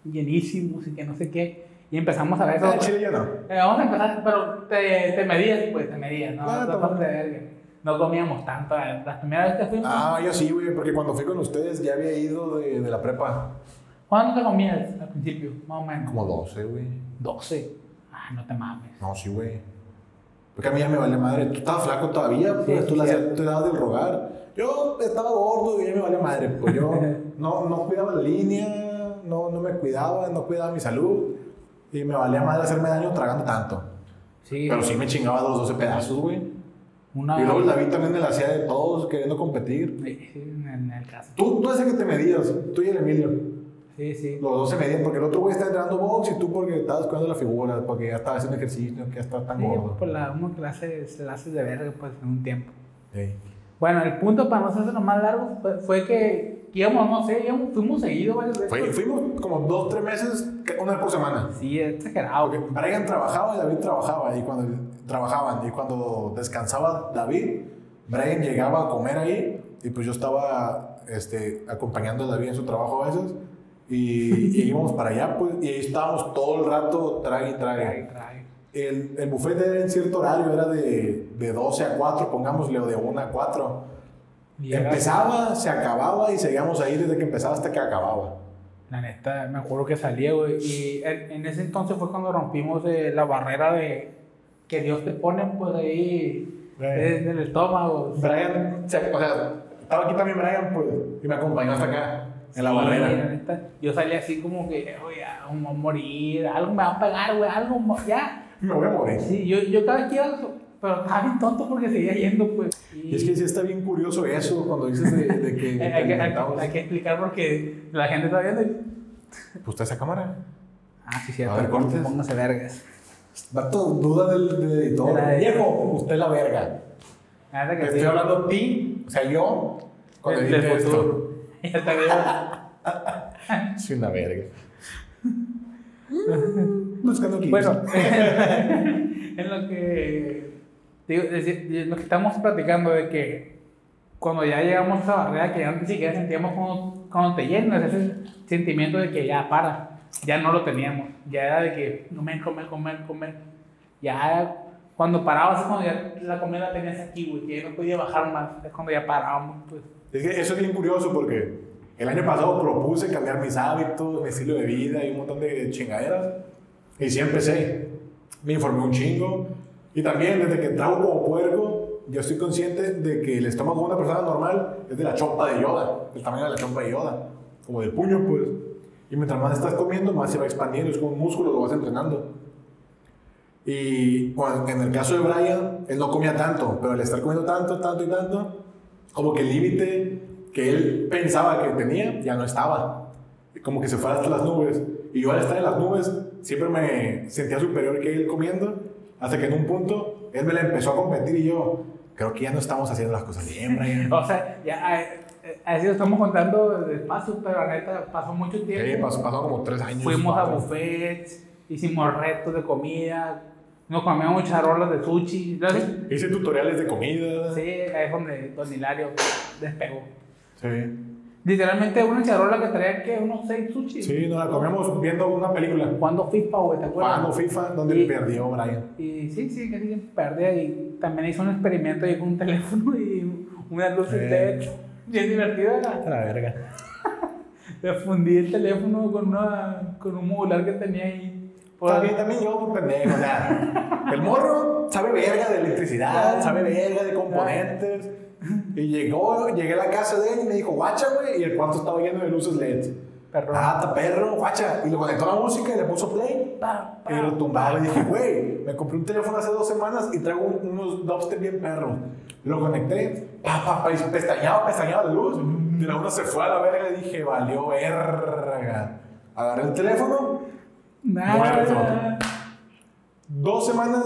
llenísimos y que no sé qué. Y empezamos a ver eso. Ah, chile yo no. Eh, vamos a empezar, pero te, te medías, pues, te medías, ¿no? Ah, no, no comíamos tanto. La primera vez que fuimos, Ah, yo sí, güey, porque cuando fui con ustedes ya había ido de, de la prepa. ¿cuánto te comías al principio? Más o menos. Como 12, güey. 12. Ah, no te mames. No, sí, güey. Porque a mí ya me vale madre. Tú estabas flaco todavía, pues Sí, tú le sí. dabas del rogar. Yo estaba gordo y ya me vale madre. Pues yo no, no cuidaba la línea, no, no me cuidaba, no cuidaba mi salud. Y me valía madre hacerme daño tragando tanto. Sí, Pero sí me chingaba los 12 pedazos, güey. una Y luego el David también me la hacía de todos, queriendo competir. Sí, sí, en, en el caso. Tú, tú ese que te medías, tú y el Emilio. Sí, sí. Los dos se medían porque el otro güey está entrenando box y tú porque estabas cuidando la figura, porque ya estabas haciendo ejercicio, que ya estás tan Sí, gordo. pues la uno se la hace de verga pues en un tiempo. Sí. Bueno, el punto para no hacerse lo más largo fue, fue que íbamos, no sé, íbamos, fuimos seguidos varias veces. Fue- fuimos como dos, tres meses, que- una vez por semana. Sí, exagerado. Porque Brian trabajaba y David trabajaba. Y cuando trabajaban y cuando descansaba David, Brian llegaba a comer ahí. Y pues yo estaba este, acompañando a David en su trabajo a veces. Y, y íbamos para allá, pues. Y ahí estábamos todo el rato, trague y trague. Trae, trae. El, el buffet era en cierto horario, era de, de 12 a 4, pongámosle, o de 1 a 4. Y Empezaba, se acababa y seguíamos ahí desde que empezaba hasta que acababa. La neta, me acuerdo que salía, güey. Y en, en ese entonces fue cuando rompimos eh, la barrera de que Dios te pone, pues ahí, Right. en el estómago. Brian, o sea, estaba aquí también Brian, pues, y me acompañó hasta acá, en la Sí, barrera. neta, yo salía así como que, oye, me voy a morir, algo me va a pegar, güey, algo, ya. Me voy a morir. Sí, yo, yo cada vez que iba, pero estaba bien tonto porque seguía yendo, pues. Y es que sí está bien curioso eso, cuando dices de, de que... hay, que, hay, alimentamos. hay que explicar porque la gente está viendo y... Pues está esa cámara. Ah, sí, cierto. A ver, cortes. Póngase vergas. Vato, duda del, del editor. De- Viejo, usted la verga. Te estoy hablando a ti, o sea, yo, cuando edite del esto. Ya está bien. Soy una verga. Buscando clips. Bueno, en lo que digo, decir, de lo que estamos platicando de que cuando ya llegamos a esa barrera que ya ni siquiera sentíamos cuando, cuando te llenas ese sentimiento de que ya para. ya no lo teníamos. Ya era de que comer, comer, comer, comer. Ya cuando parabas es cuando ya la comida la tenías aquí, güey, que ya no podía bajar más. Es cuando ya parábamos, pues. Es que eso es bien curioso porque el año pasado propuse cambiar mis hábitos, mi estilo de vida y un montón de chingaderas. Y sí empecé. Me informé un chingo. Y también desde que trago como puerco, yo estoy consciente de que el estómago de una persona normal es de la chompa de Yoda, el tamaño de la chompa de Yoda, como del puño, pues. Y mientras más estás comiendo, más se va expandiendo, es como un músculo, lo vas entrenando. Y bueno, en el caso de Brian, él no comía tanto, pero al estar comiendo tanto, tanto y tanto, como que el límite que él pensaba que tenía ya no estaba. Como que se fue hasta las nubes. Y yo al estar en las nubes siempre me sentía superior que él comiendo, hasta que en un punto él me la empezó a competir y yo, creo que ya no estamos haciendo las cosas bien, Brian. O sea, ya, así lo estamos contando despacio, pero la neta pasó mucho tiempo. Sí, pasó, pasó como tres años. Fuimos a cuatro. buffets, hicimos retos de comida, nos comíamos charolas de sushi. Hice tutoriales de comida. sí, es donde Don Hilario despegó. Sí. Literalmente una charola que traía que unos seis sushi. Sí, nos la comíamos viendo una película. Cuando FIFA, güey, ¿te acuerdas? Jugando FIFA, donde Y- perdió Brian. Y sí, sí, que sí, perdía. Y también hizo un experimento ahí con un teléfono y unas luces Eh. LED. Bien divertido era. La verga. Le fundí el teléfono con, una, con un modular que tenía ahí. Por- También, también yo por pendejo, o sea, el morro sabe verga de electricidad, sabe verga de componentes. Y llegó, llegué a la casa de él y me dijo, guacha, güey, y el cuarto estaba lleno de luces LED. Perro. Ah, está perro, guacha. Y le conectó la música y le puso play. Pa, pa, Y retumbaba y dije, güey, me compré un teléfono hace dos semanas y traigo un- unos dubstep bien perros. Lo conecté, pa, pa, pa, y pestañaba, pestañaba la luz. De la una se fue a la verga y dije, valió verga. Agarré el teléfono, Nada. Muerto. dos semanas,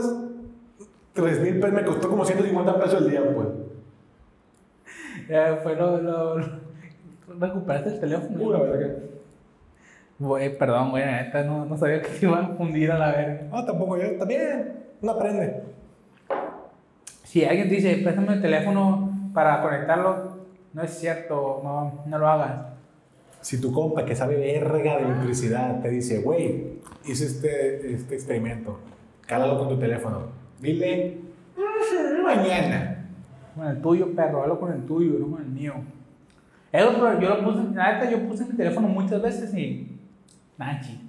tres mil pesos, me costó como 150 pesos el día, pues. Ya fue lo, lo, lo- Recuperaste el teléfono. Pura verga. Güey, perdón, güey, neta no, no sabía que te iba a fundir a la verga. No, tampoco yo, también, no aprende. Si alguien dice, préstame el teléfono para conectarlo, no es cierto, no, no lo hagas. Si tu compa que sabe verga de electricidad te dice, güey, hice este, este experimento, cálalo con tu teléfono, dile, "Mm, mañana. Con el tuyo, perro, hablo con el tuyo, no con el mío. Eso, yo lo puse, neta, yo puse mi teléfono muchas veces y. Nanchi.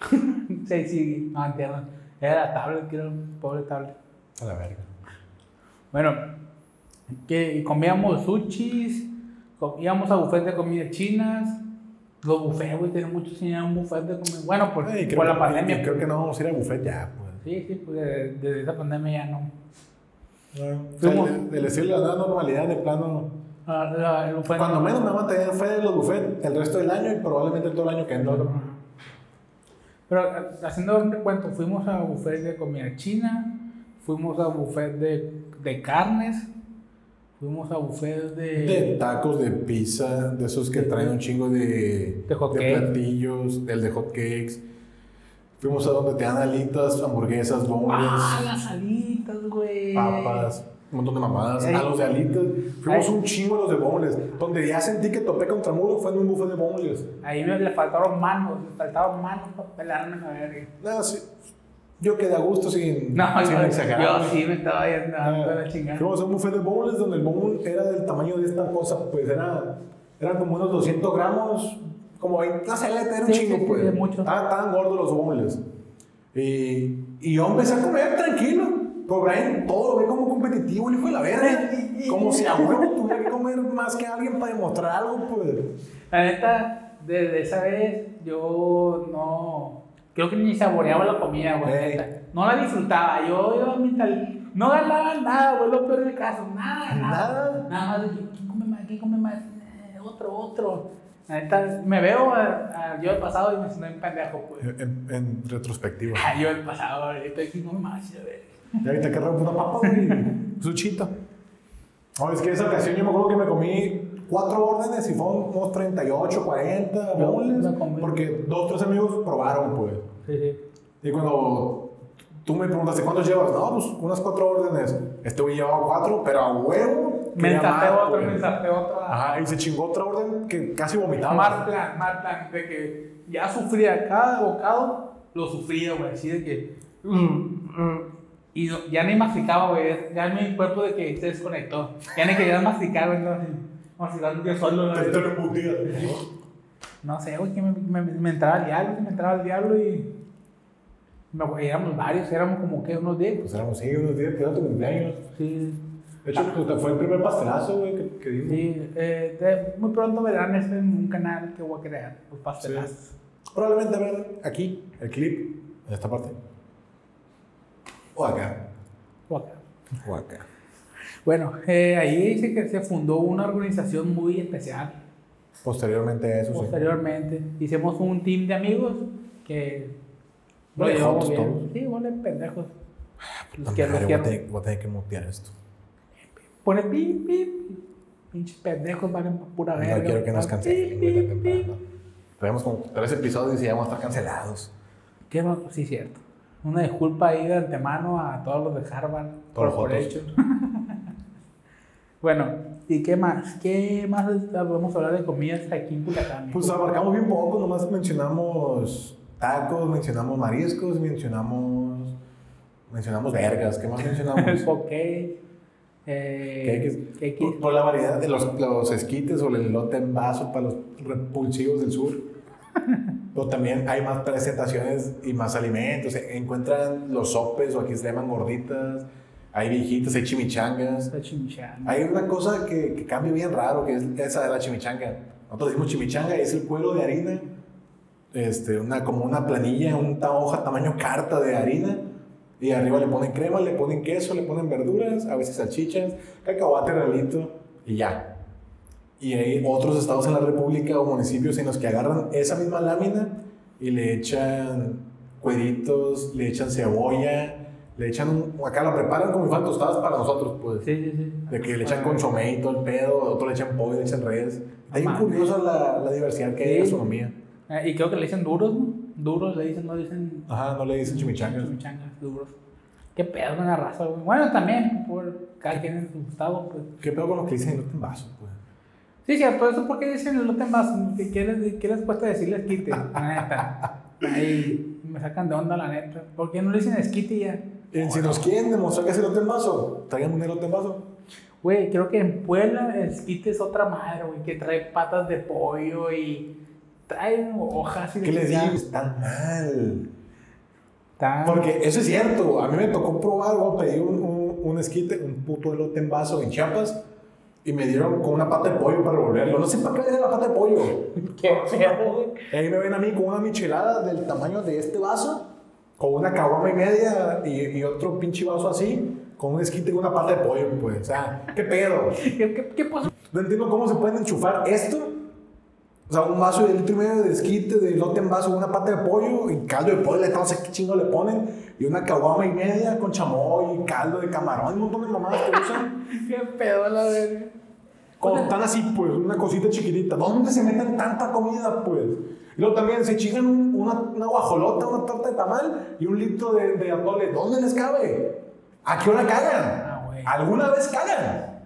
sí, sí, no entiendo. Era la tablet, que era un pobre tablet. A la verga. Bueno, que comíamos sushis, íbamos a buffet de comida chinas. Los buffets, güey, tenía muchos años un buffet de comida. Bueno, por, creo por que- la pandemia. Creo que no vamos a ir al buffet ya, pues. Sí, sí, pues desde, desde esa pandemia ya no. O sea, Fuimos- el, el estilo de la nueva normalidad de plano. Ah, la- el buffet Cuando menos me van a tener fe de los buffets el resto del año y probablemente todo el año que entra. Pero haciendo un recuento, fuimos a buffet de comida china, fuimos a buffet de, de carnes, fuimos a buffet de... De tacos, de pizza, de esos que traen un chingo de, De hot cake. platillos, el de hot cakes. Fuimos a donde te dan alitas, hamburguesas, boneless, ¡Ah, las alitas, güey! papas, un montón de mamadas. Ey. A los de alitas. Fuimos Ey. un chingo a los de boneless. Donde ya sentí que topé contra muro fue en un buffet de boneless. Ahí me le faltaron manos, me faltaron manos para pelarme la verga. No, sí. Yo quedé a gusto sin, No, sin yo, exagerar. yo sí me estaba yendo a Ah, la chingada. Fuimos a un buffet de boneless donde el bone era del tamaño de esta cosa, pues era, eran como unos 200 gramos, como 20, no sé, era un Sí, chingo, sí, pues. mucho. Estaban, estaban gordos los boneless. Y, y yo empecé a comer tranquilo. Pero Brian todo lo ve como competitivo, el hijo de la verga. Como si a huevo tuviera que comer más que alguien para demostrar algo, pues. La neta, desde esa vez yo no. Creo que ni saboreaba la comida, güey. No la disfrutaba. Yo iba a mi tal. No ganaba nada, güey. Lo peor del caso. Nada, nada. Nada. Nada más de que, ¿quién come más? ¿Quién come más? Eh, otro, otro. La neta, me veo a, a yo el pasado y me siento un pendejo, pues. En, en retrospectiva. Ah, yo el pasado, ahorita ¿quién come más? A ver. Y ahorita que una papa, güey. Suchito. No, es que esa ocasión yo me acuerdo que me comí cuatro órdenes y fueron unos 38, 40 Yo boneless. me comí. Porque dos, tres amigos probaron, pues. Sí, sí. Y cuando tú me preguntaste cuántos llevas, no, pues unas cuatro órdenes. Este güey llevaba cuatro, pero a huevo Me quería ensarté más, otro, pues. me ensarté otro. Ajá, y se chingó otra orden que casi vomitaba. Mal plan, mal plan. De que ya sufría cada bocado, lo sufría, güey. Así de que. mm, mm, Y no- ya ni masticaba, güey. Ya mi cuerpo de que se desconectó. Ya ni quería masticar, güey. No, masticando yo solo. Te- te. No sé, güey, que me, me, me entraba el diablo, me entraba el diablo y. Me, éramos varios, éramos como que unos 10. Pues éramos, sí, unos días que era tu cumpleaños. Sí, De hecho, pues, fue el primer pastelazo, güey, que, que dimos. sí. eh, de- muy pronto verán esto en un canal que voy a crear, los pastelazos. Probablemente ver aquí el clip, en esta parte. O acá. O acá. O acá. Bueno, eh, ahí dice que se fundó una organización muy especial. Posteriormente a eso, sí. Posteriormente, hicimos un team de amigos que. Bien. todos. Sí, vale, pendejos. Los Madre, que los voy, a tener, voy a tener que mutear esto. Pone pip, pip. Pinches pendejos pa' pura No verga. quiero que nos Pip, cancelen, pip, pip. Tenemos como tres episodios y ya vamos a estar cancelados. ¿Qué más? Sí, cierto. Una disculpa ahí de antemano a todos los de Harvard Todos los Corporation. bueno, ¿y qué más? ¿Qué más vamos a hablar de comidas aquí en Culiacán? Pues abarcamos bien poco, nomás mencionamos tacos, mencionamos mariscos, mencionamos. Mencionamos vergas, ¿qué más mencionamos? poke, eh, Cakes. cakes. Por, por la variedad de los, los esquites o el elote en vaso para los repulsivos del sur. Pero también hay más presentaciones y más alimentos. Encuentran los sopes o aquí se llaman gorditas. Hay viejitas, hay chimichangas. La chimichanga. Hay una cosa que, que cambia bien raro, que es esa de la chimichanga. Nosotros decimos chimichanga es el cuero de harina, este, una, como una planilla, una hoja tamaño carta de harina. Y arriba le ponen crema, le ponen queso, le ponen verduras, a veces salchichas, cacahuate realito y ya. Y hay otros estados en la República o municipios en los que agarran esa misma lámina y le echan cueritos, le echan cebolla, le echan un, acá lo preparan como fueran tostadas para nosotros, pues. Sí, sí, sí. De que le echan consomé y todo el pedo, otros le echan pollo, le echan redes. Bien Mames. curiosa la, la diversidad que hay Sí. gastronomía. Eh, y creo que le dicen duros, ¿no? Duros le dicen, no dicen Ajá, no le dicen chimichangas. chimichangas, duros. Qué pedo con la raza, güey. Bueno, también, por cada quien en su estado, pues. ¿Qué pedo con lo que dicen elote en vaso, pues? Sí, cierto, eso porque dicen el lote en vaso. ¿Qué, les, qué les cuesta decirles quite? La neta. Ahí me sacan de onda, la neta. ¿Por qué no le dicen esquite ya? Eh, si nos quieren demostrar que es elote en vaso, traigan un elote en vaso. Güey, creo que en Puebla el esquite es otra madre, güey, que trae patas de pollo y trae hojas y ¿Qué les digo? Están mal. Está- Porque eso es cierto. A mí me tocó probar, o pedí un, un, un esquite, un puto elote en vaso en Chiapas. Y me dieron con una pata de pollo para revolverlo. No sé para qué le la pata de pollo. Qué pedo, güey. Ahí me ven a mí con una michelada del tamaño de este vaso, con una caguama y media y, y otro pinche vaso así, con un esquite y una pata de pollo, pues. O sea, ¿qué pedo? ¿Qué, qué, qué pasó? No entiendo cómo se pueden enchufar esto. O sea, un vaso de litro y medio de esquite, de lote en vaso, una pata de pollo y caldo de pollo, no sé qué chingo le ponen. Y una caguama y media con chamoy, caldo de camarón, un montón de mamadas que usan. Qué pedo, la verga. Como están así, pues, una cosita chiquitita. ¿Dónde se meten tanta comida, pues? Y luego también se chingan un- una, una guajolota, una torta de tamal y un litro de, de atole. ¿Dónde les cabe? ¿A qué hora cagan? Ah. ¿Alguna vez cagan?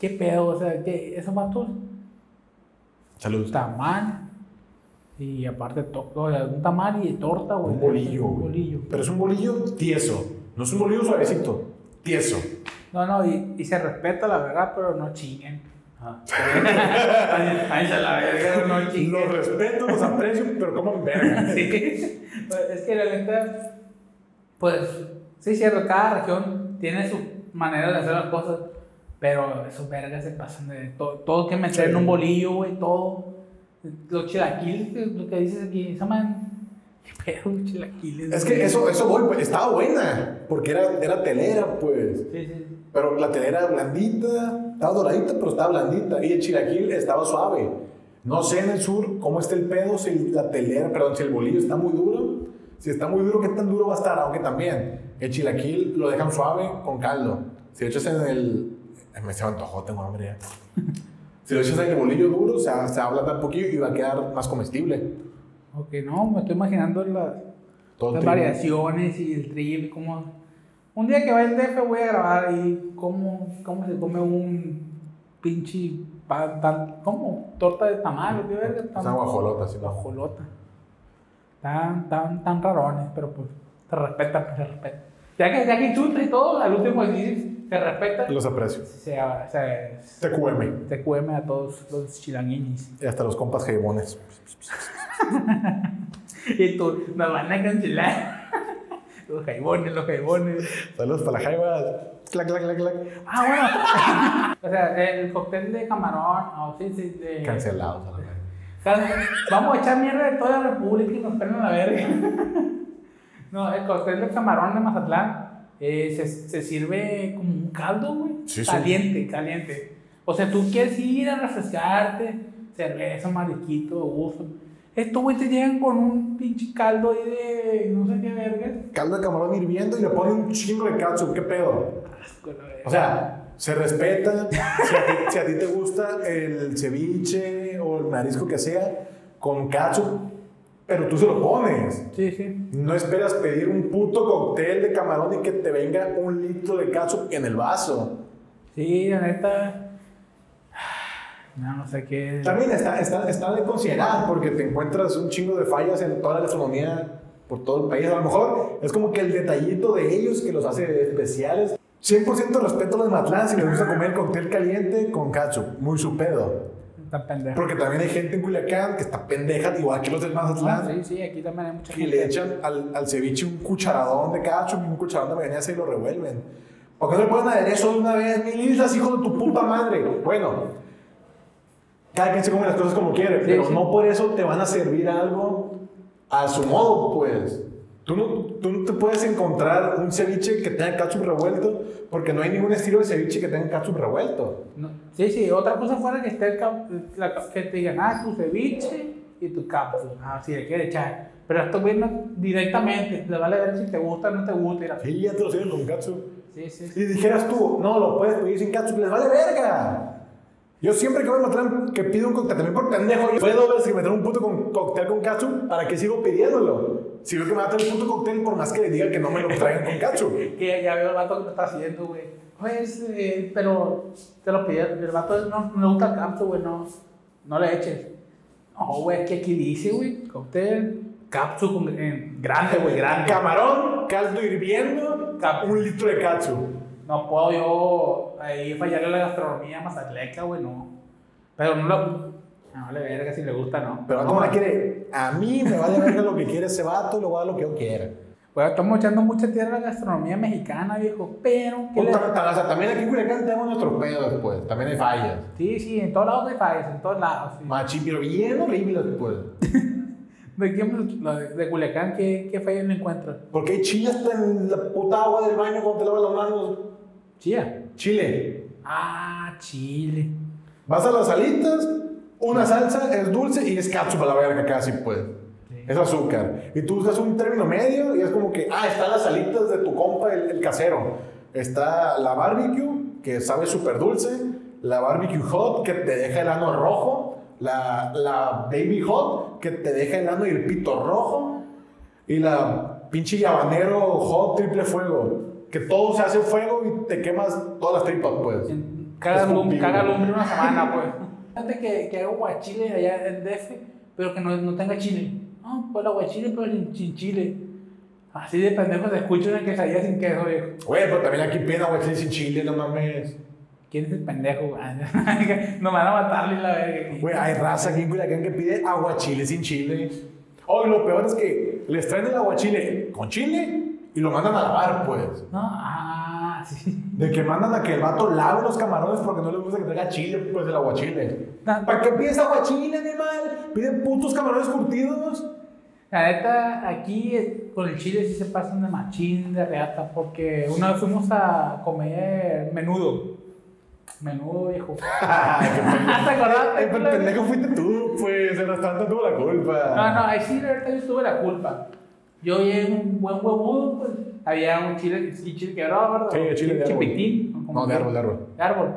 ¿Qué pedo? O sea, que esos vatos, Salud. tamal y aparte, to- o sea, un tamal y torta, güey. Un bolillo, Un bolillo. Pero es un bolillo tieso. No es un bolillo suavecito. Tieso. No, no, y, y se respeta la verdad, pero no chinguen. Ahí se la verga, no Los respeto, los aprecio, pero como verga. Sí. Pues, Es que la neta, pues, sí, cierto, cada región tiene su manera de hacer las cosas, pero esos vergas se pasan de todo. Todo que meter Sí. en un bolillo, güey, todo. Los chilaquiles, lo que dices aquí, esa man. ¿Qué pedo, los chilaquiles? Es que eso, eso voy, pues, estaba buena. Porque era, era telera, pues. Sí, sí. Pero la telera era blandita, estaba doradita, pero estaba blandita. Y el chilaquil estaba suave. No sé en el sur cómo está el pedo, si la telera, perdón, si el bolillo está muy duro. Si está muy duro, ¿qué tan duro va a estar? Aunque también el chilaquil lo dejan suave con caldo. Si lo echas en el. Me se me antojó, tengo hambre ya. Si lo echas en el bolillo duro, se, va- se va a ablandar un poquillo y va a quedar más comestible. Ok, no, me estoy imaginando las, las variaciones y el trigo y cómo. Un día que vaya al DF voy a grabar ahí cómo, cómo se come un pinche pan, tan, ¿cómo? Torta de tamal, ¿qué verga? Es una guajolota, sí. Guajolota. Tan, tan, tan rarones, pero pues se respetan, pues se respetan. Ya que, ya que chuta y todo, al último dices, se respeta. Los aprecio. Se, se, TQM. se cueme a todos los chilanguinis. Y hasta los compas jaibones. Y tú, nos van a cancelar. Los jaibones, los jaibones. Saludos para la jaiba. Clac, clac, clac, clac. Ah, bueno. o sea, el cóctel de camarón, oh, sí, sí, de... Cancelados a la verga. Can- Vamos a echar mierda de toda la república y nos pelan la verga. No, el cóctel de camarón de Mazatlán eh, se, se sirve como un caldo, güey. Sí, sí. caliente, caliente. O sea, tú quieres ir a refrescarte, cerveza, mariquito, gusto. Estos güey te llegan con un pinche caldo ahí de no sé qué verga. Caldo de camarón hirviendo y le ponen un chingo de ketchup. ¿Qué pedo? Asco. O sea, se respeta. Si a, ti, si a ti te gusta el ceviche o el marisco que sea, con ketchup, pero tú se lo pones. Sí, sí. No esperas pedir un puto cóctel de camarón y que te venga un litro de ketchup en el vaso. Sí, la neta. No, no sé qué. También está, está, está de considerar porque te encuentras un chingo de fallas en toda la gastronomía por todo el país. A lo mejor es como que el detallito de ellos que los hace especiales. 100% respeto a los Matlán si les gusta comer cóctel caliente con ketchup. Muy su pedo. Tan pendejo. Porque también hay gente en Culiacán que está pendeja, igual que los del Mazatlán. sí, sí, aquí también hay mucha Y le echan al, al ceviche un cucharadón de ketchup y un cucharadón de mayonesa y lo revuelven. ¿Por qué no le ponen aderezo de una vez? Mil islas, hijo de tu puta madre. Bueno, cada quien se come las cosas como quiere, pero sí. no por eso te van a servir algo a su modo, pues. Tú no, tú no te puedes encontrar un ceviche que tenga ketchup revuelto porque no hay ningún estilo de ceviche que tenga ketchup revuelto. No, sí, sí, otra cosa fuera que esté el la que te digan, ah, tu ceviche y tu cápsula. Ah, sí, le quiere echar. Pero esto viene directamente, le vale ver si te gusta o no te gusta. y la- Sí, ya te lo sirven con ketchup. Sí, sí, sí. Y dijeras tú, no, lo puedes pedir sin ketchup, les vale verga. Yo siempre que voy a Matlán que pido un cóctel, también por pendejo, yo puedo ver si me traen un puto con, cóctel con ketchup, ¿para qué sigo pidiéndolo? Si veo que me va a traer un puto cóctel, por más que le diga que no me lo traigan con ketchup. Que ya, veo el vato que lo está haciendo, güey. Pues, eh, pero te lo pide, el vato no, no gusta el cápsula, güey, no, no le eches. No, güey, que aquí dice, güey, cóctel, con- en grande, güey, grande. Camarón, caldo hirviendo, un litro de ketchup. No puedo yo ahí fallarle a la gastronomía mazatleca, güey, no. Pero no lo. No vale verga si le gusta, no. Pero no, la quiere, a mí me vale verga lo que quiere ese vato y le voy a dar lo que yo quiera. Bueno, estamos echando mucha tierra a la gastronomía mexicana, viejo. Pero. ¿qué le- o sea, también aquí en Culiacán tenemos nuestros pedos, pues. También hay fallas. Sí, sí, en todos lados hay fallas, en todos lados. sí. Machi, pero bien horribles, pues. ¿De, lo de, Culiacán qué, qué fallas no encuentras? Porque hay chile hasta en la puta agua del baño cuando te lavas las manos. Chía. Chile. Ah, Chile. Vas a las salitas, una salsa es dulce y es ketchup a la verga casi, pues. Sí. Es azúcar. Y tú usas un término medio y es como que, ah, están las salitas de tu compa, el, el casero. Está la barbecue, que sabe súper dulce. La barbecue hot, que te deja el ano rojo. La, la baby hot, que te deja el ano y el pito rojo. Y la pinche habanero hot triple fuego, que todo se hace fuego y te quemas todas las tripas, pues. Caga lumbre una semana, pues. Fíjate que, que hago guachile allá en DF, pero que no, no tenga chile. No, pues aguachile, pero sin, sin chile. Así de pendejos se escucha una quesadilla sin queso, viejo. Güey, pero también aquí piden aguachile sin chile, no mames. ¿Quién es el pendejo? güey? Nos van a matarle la verga. Güey, hay raza aquí en Culiacán que pide aguachile sin chile. Oh, y lo peor es que les traen el aguachile con chile y lo mandan a lavar, pues. No, ah, sí. De que mandan a que el vato lave los camarones porque no les gusta que traiga chile, pues, del aguachile. Na- ¿Para qué pides aguachile, animal? Piden putos camarones curtidos. La neta, aquí eh, con el chile sí se pasan de machín, de reata, porque una vez fuimos a comer menudo. Menudo, viejo. ¿Te acordás? Ay, pero pendejo fuiste tú, pues. El restaurante tuvo la culpa. No, no, ahí sí, la verdad, yo tuve la culpa. Yo llegué un buen huevudo, pues había un chile, chile quebrado, ¿verdad? Sí, chile de árbol. Chipitín. No, de árbol, de árbol. De árbol.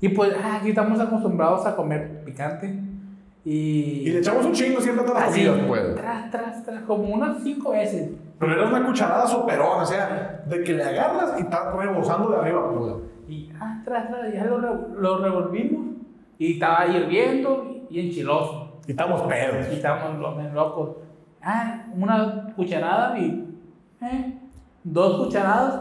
Y pues, ah, aquí estamos acostumbrados a comer picante. Y, Y le echamos un chingo siempre a todas las comidas, pues. tras, tras, tras, como unas cinco veces. Pero era una cucharada superona, o sea, de que le agarras y está rebosando de arriba. Y ah, tras, tras, ya lo, lo revolvimos. Y estaba hirviendo y enchiloso. Y estamos pedos. Y bien locos. Ah, una cucharada y. Eh, dos cucharadas.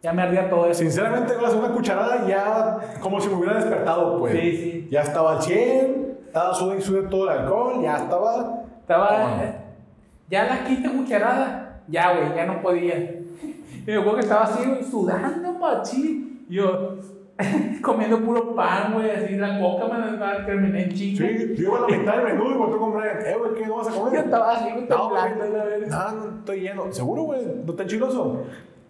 Ya me ardía todo eso. Sinceramente, con la segunda cucharada ya como si me hubiera despertado, pues. Sí, sí. Ya estaba al 100, estaba sube y sube todo el alcohol, ya estaba. Estaba. Eh, ya la quinta cucharada. Ya, güey, ya no podía. Y me acuerdo que estaba así, sudando, machín. Y yo. comiendo puro pan, güey, así la coca me la terminé en chinga. Sí, yo iba a la mitad del menú y volvió a comprar. Eh, güey, ¿qué no vas a Yo comer? estaba así, No, temblando, la verga. No, no, estoy lleno. ¿Seguro, güey? ¿No está chiloso?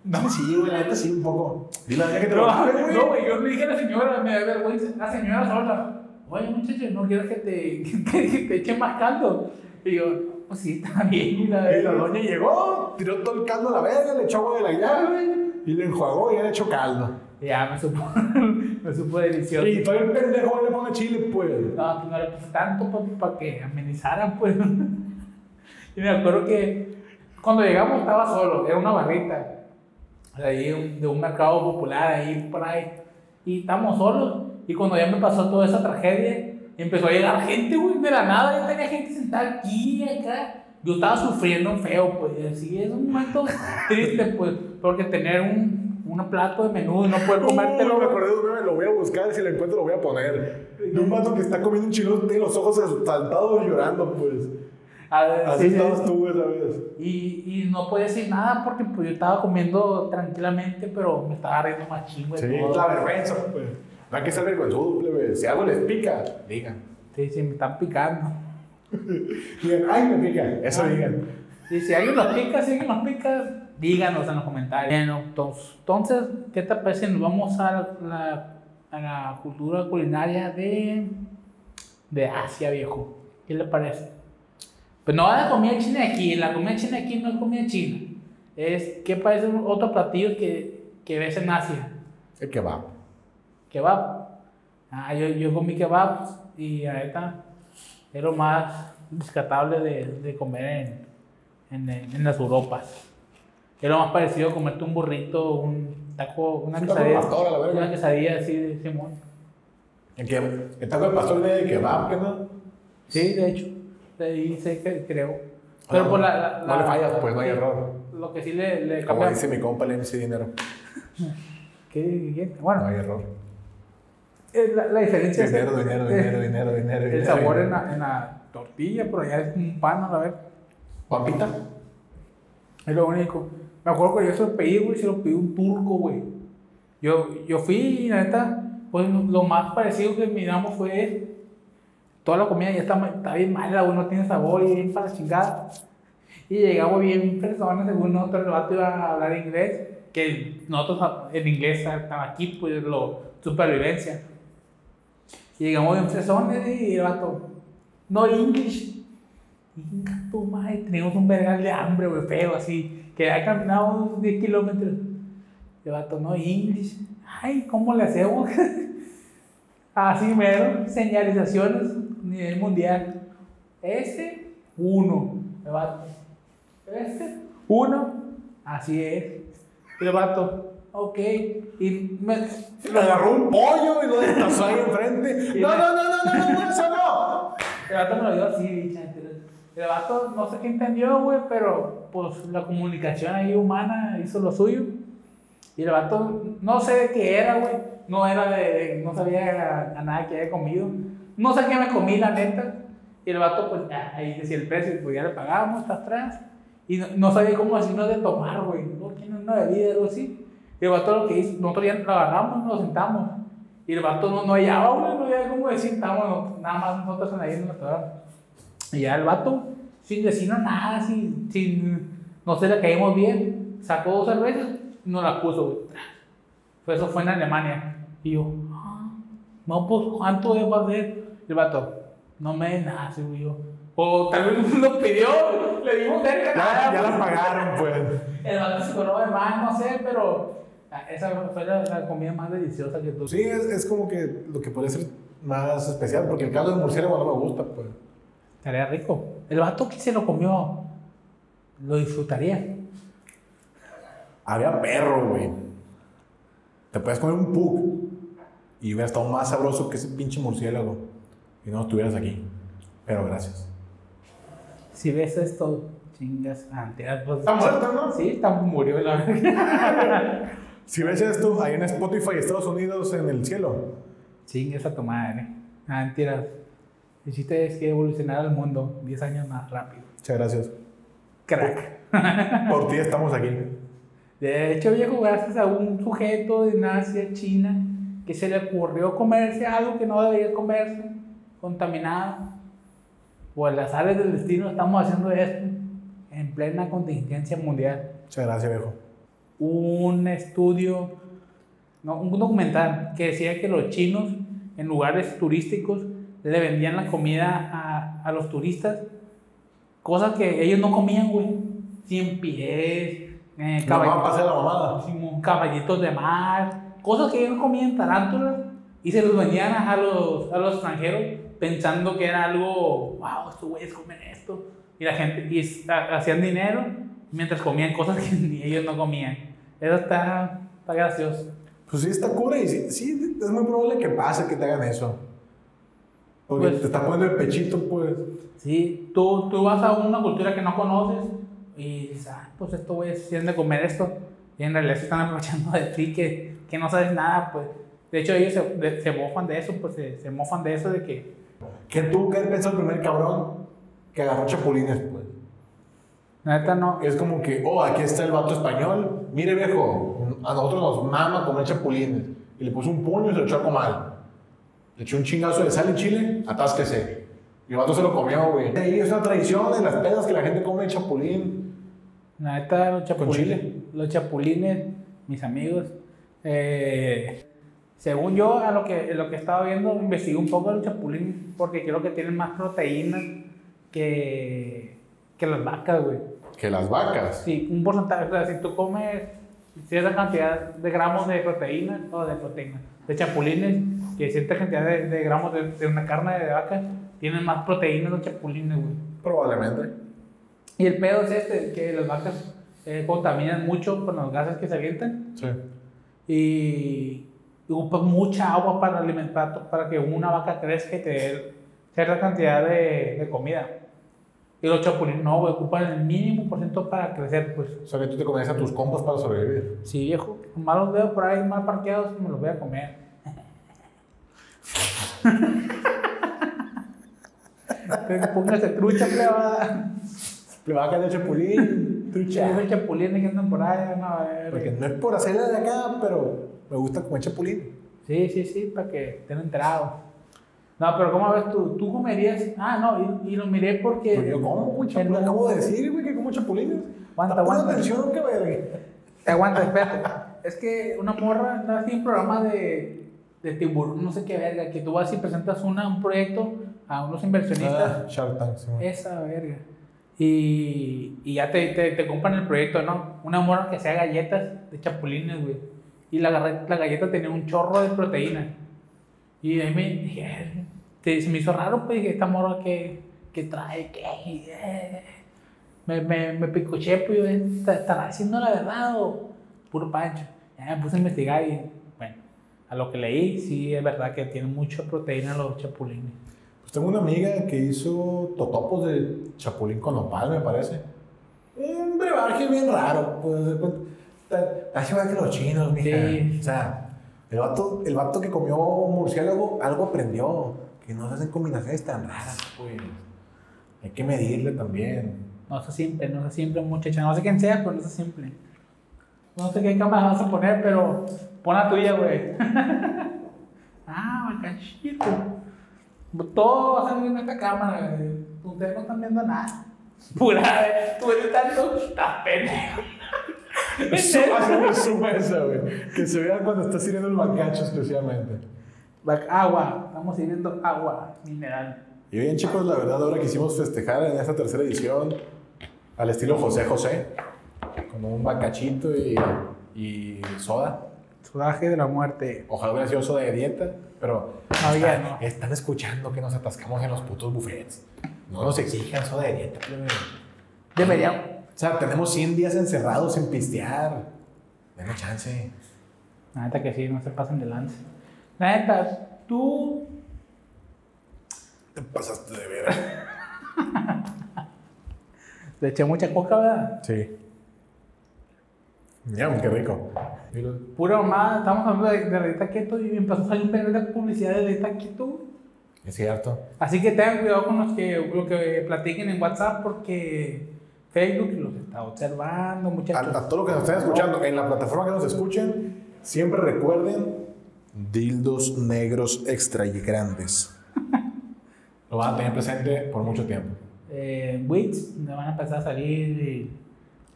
No, sí, güey, la neta sí, un poco. Dile a ella que te lo güey. no, güey, yo le dije a la señora, me da vergüenza, la señora sola. Oye, muchacho, ¿no quieres que te, que, que te eche más caldo? Y yo, pues sí, está bien. Y la, Y la doña llegó, tiró todo el caldo a la verga, le echó agua de la llave y le enjuagó y ya le echó caldo. Ya, me supo, me supo delicioso. Y todo el pendejo le pone chile, pues. No, pues no le puse tanto para que amenizaran, pues. Y me acuerdo que cuando llegamos estaba solo, era una barrita. De ahí, un- de un mercado popular, ahí por ahí. Y estábamos solos. Y cuando ya me pasó toda esa tragedia, empezó a llegar gente, güey, de la nada. Ya tenía gente sentada aquí, acá. Yo estaba sufriendo feo, pues. y Así es un momento triste, pues. Porque tener un, un plato de menudo no poder comértelo. Uy, me acordé de un meme, lo voy a buscar, si lo encuentro lo voy a poner. De un vato que está comiendo un chilote, tiene los ojos saltados llorando, pues. Ver, Así sí, estabas tú esa vez. Y, y no podía decir nada porque pues, yo estaba comiendo tranquilamente, pero me estaba riendo más chingo. Sí, de todo. la vergüenza, pues. No hay que ser vergonzudo, plebe. Si algo les pica, digan. Sí, sí, me están picando. Digan, ay, me pica. Eso digan. Y si alguien nos pica, si alguien nos pica, díganos en los comentarios. Bueno, entonces, entonces, ¿qué te parece? Nos vamos a la, a la cultura culinaria de, de Asia, viejo. ¿Qué le parece? Pues no la comida china aquí, la comida china aquí no es comida china. Es, ¿qué parece otro platillo que, que ves en Asia? El kebab. kebab. Ah, yo, yo comí kebab y ahorita es lo más rescatable de, de comer en, en, en las Europas. Es lo más parecido a comerte un burrito, un taco, una Un taco quesadilla. pastor a la verga. Una quesadilla así de Simón. El, que, el taco de pastor de kebab, ¿qué no? Sí, de hecho. De ahí sé que creo. Pero Ah, por la, la- no la- le fallas, pues, no hay error. Lo que sí le, le Como dice mi compa, le MC dinero. ¿Qué? Bueno, No hay error. la, la diferencia es Dinero, dinero, dinero, dinero, dinero. El dinero, sabor en la, en la tortilla, pero ya es un pan, a ver. Papita. Es lo único. Me acuerdo que yo se lo pedí, güey, se lo pedí un turco, güey. Yo, yo fui y la neta, pues lo más parecido que miramos fue toda la comida ya está, está bien mala, güey, no tiene sabor y bien para la chingada. Y llegamos bien personas, según nosotros el vato iba a hablar inglés, que nosotros en inglés estaba aquí, pues lo, supervivencia. Y llegamos bien fresones y el vato, no English. Inga tu madre, teníamos un vergal de hambre, güey, feo, así, que había caminado unos 10 kilómetros. El vato, no English. Ay, ¿cómo le hacemos? así mero, señalizaciones, nivel mundial. Este, uno. El vato, este, uno. Así es. El vato, ok. Y me, Le agarró un pollo y lo destazó ahí enfrente. No, no, no, no, no, no, eso no. El vato me lo dio así, bicha. El vato no sé qué entendió, güey, pero pues la comunicación ahí humana hizo lo suyo. Y el vato, no sé de qué era, güey. No era de, no sabía a, a nada que había comido. No sé qué me comí, la neta. Y el vato, pues, ya, ahí decía el precio, pues ya le pagábamos hasta atrás. Y no, no sabía cómo decirnos de tomar, güey. No tiene una bebida, algo así. Y el vato lo que hizo, nosotros ya lo agarramos, nos sentamos. Y el vato no, no hallaba, güey, no hallaba cómo decir, estábamos nada más nosotros en ahí en la torre. Y ya el vato, sin decirnos nada, sin, sin, no sé, le caímos bien, sacó dos cervezas y nos las puso, güey. Pues eso fue en Alemania. Y yo, ah, no, pues, ¿cuánto es para hacer? El vato, no me des nada, sí, güey, yo. O tal vez nos pidió, le dimos verga, Ya, ya la pues. pagaron, pues. El vato se cobró de más, no sé, pero ah, esa fue la, la comida más deliciosa que tuve. Sí, es, es como que lo que puede ser más especial, porque el caldo de murciélago no me gusta, pues. Estaría rico. El vato que se lo comió, lo disfrutaría. Había perro, güey. Te puedes comer un pug y hubiera estado más sabroso que ese pinche murciélago. Y no estuvieras aquí. Pero gracias. Si ves esto, chingas, antes. Pues, Está muerto, ¿no? Sí, está, murió la. Si ves esto, ahí en Spotify, Estados Unidos, en el cielo. Chingas a tu madre. Ah, mentiras. El chiste es que evolucionar el mundo 10 años más rápido. Muchas gracias. Crack. Por ti estamos aquí. De hecho, viejo, gracias a un sujeto de Nacia, China, que se le ocurrió comerse algo que no debería comerse, contaminado. Por las áreas del destino estamos haciendo esto en plena contingencia mundial. Muchas gracias, viejo. Un estudio, no, un documental que decía que los chinos en lugares turísticos le vendían la comida a, a los turistas, cosas que ellos no comían, güey. Cien pies, eh, No caballitos- pasar la mamada. Caballitos de mar, cosas que ellos no comían tarántulas y se los vendían a los, a los extranjeros pensando que era algo, wow, estos güeyes comen esto. Y la gente, y hacían dinero mientras comían cosas que ni ellos no comían. Eso está, está gracioso. Pues sí, está cura y sí, sí, es muy probable que pase que te hagan eso. Porque Pues- te está poniendo el pechito, pues. Sí, tú, tú vas a una cultura que no conoces y dices, ah, pues estos güeyes tienen de comer esto. Y en realidad se están aprovechando de ti que, que no sabes nada, pues. De hecho, ellos se, de- se mofan de eso, pues se, se mofan de eso de que ¿Quién tuvo que haber pensado el primer cabrón que agarró chapulines, pues? Neta no. Es como que, oh, aquí está el vato español. Mire, viejo, a nosotros nos mama comer chapulines. Y le puso un puño y se lo echó a comal. Le echó un chingazo de sal y chile, atásquese. Y el vato se lo comió, güey. Ahí es una tradición en las pedas que la gente come chapulín. La neta, los chapulines. chile? Los chapulines, mis amigos. eh, según yo, a lo que, lo que estaba viendo, investigué un poco de los chapulines porque creo que tienen más proteínas que, que las vacas, güey. Que las vacas. Sí, un porcentaje. O sea, si tú comes cierta cantidad de gramos de proteína, o de proteína, de chapulines, que cierta cantidad de, de gramos de, de una carne de vaca, tienen más proteínas los chapulines, güey. Probablemente. Y el pedo es este, que las vacas eh, contaminan mucho con los gases que se avientan Sí. y, y ocupan mucha agua para alimentar, para que una vaca crezca y te dé cierta cantidad de, de comida. Y los chapulines no, güey, ocupan el mínimo por ciento para crecer, pues. O sea, que tú te comes a tus compas para sobrevivir. Sí, viejo, nomás los veo por ahí mal parqueados y me los voy a comer. Póngase trucha, plebada. Le va a caer el chapulín. Trucha. Esos chapulines que andan por ahí, no, a ver. Porque no es por hacerla de acá, pero me gusta comer chapulín. Sí, sí, sí, para que estén enterados. No, pero ¿cómo ves tú? ¿Tú comerías? Ah, no, y, y lo miré porque... Pues yo como, el- chapulín. Acabo de decir, güey, que como chapulines. Aguanta, Está aguanta. atención, verga. Aguanta, espérate. Es que una morra anda así un programa de, de tiburón, no sé qué verga, que tú vas y presentas una, un proyecto a unos inversionistas. Ah, Shark Tank, sí. Esa verga. Y, y ya te, te, te compran el proyecto, ¿no? Una morra que sea galletas de chapulines, güey. Y la, la galleta tenía un chorro de proteína. Y ahí me dije, te- se me hizo raro, pues dije, esta morra que, que trae, que eh, me, me, me picoché, pues yo, "¿Est- ¿estará haciendo la verdad o puro pancho? Ya me puse a investigar y, bueno, a lo que leí, sí es verdad que tiene mucha proteína los chapulines. Pues tengo una amiga que hizo totopos de chapulín con nopal, me parece. Un brebaje bien raro, pues. está igual que los chinos, mija. Sí. O sea, el vato, el vato que comió murciélago algo aprendió. Que no se hacen combinaciones tan raras, pues. Hay que medirle también. No sé simple, no sé simple, muchacha. No sé quién sea, pero no sé simple. No sé qué cámara vas a poner, pero pon la tuya, güey. ah, bacachito. Todo va a salir en esta cámara, güey. Ustedes no están viendo nada. Pura, vez, tú eres tanto, estás pendejo. Suma esa, güey. Que se vea cuando está sirviendo el bacacho especialmente. Agua, estamos sirviendo agua mineral. Y bien, chicos, la verdad, ahora quisimos festejar en esta tercera edición al estilo José José, con un bacachito y, y soda. Sudaje de la muerte. Ojalá hubiera sido oso de dieta, pero No, ya están, no. están escuchando que nos atascamos en los putos buffets. No nos exijan soda de dieta. plebe. Deberíamos. O sea, tenemos 100 días encerrados sin pistear. Denme chance. Neta que sí, no se pasen de lance. Neta, tú. Te pasaste de ver. Le eché mucha coca, ¿verdad? Sí. Ya, qué rico. Pura mamá, estamos hablando de, de Rita Keto y empezó a salir un de publicidad de Rita Keto. Es cierto. Así que tengan cuidado con los que, lo que platiquen en WhatsApp porque Facebook los está observando, A, muchachos. a todos los que nos estén escuchando, en la plataforma que nos escuchen, siempre recuerden dildos negros extra grandes. Lo van a tener presente por mucho tiempo. Eh, Wits, donde van a empezar a salir. y,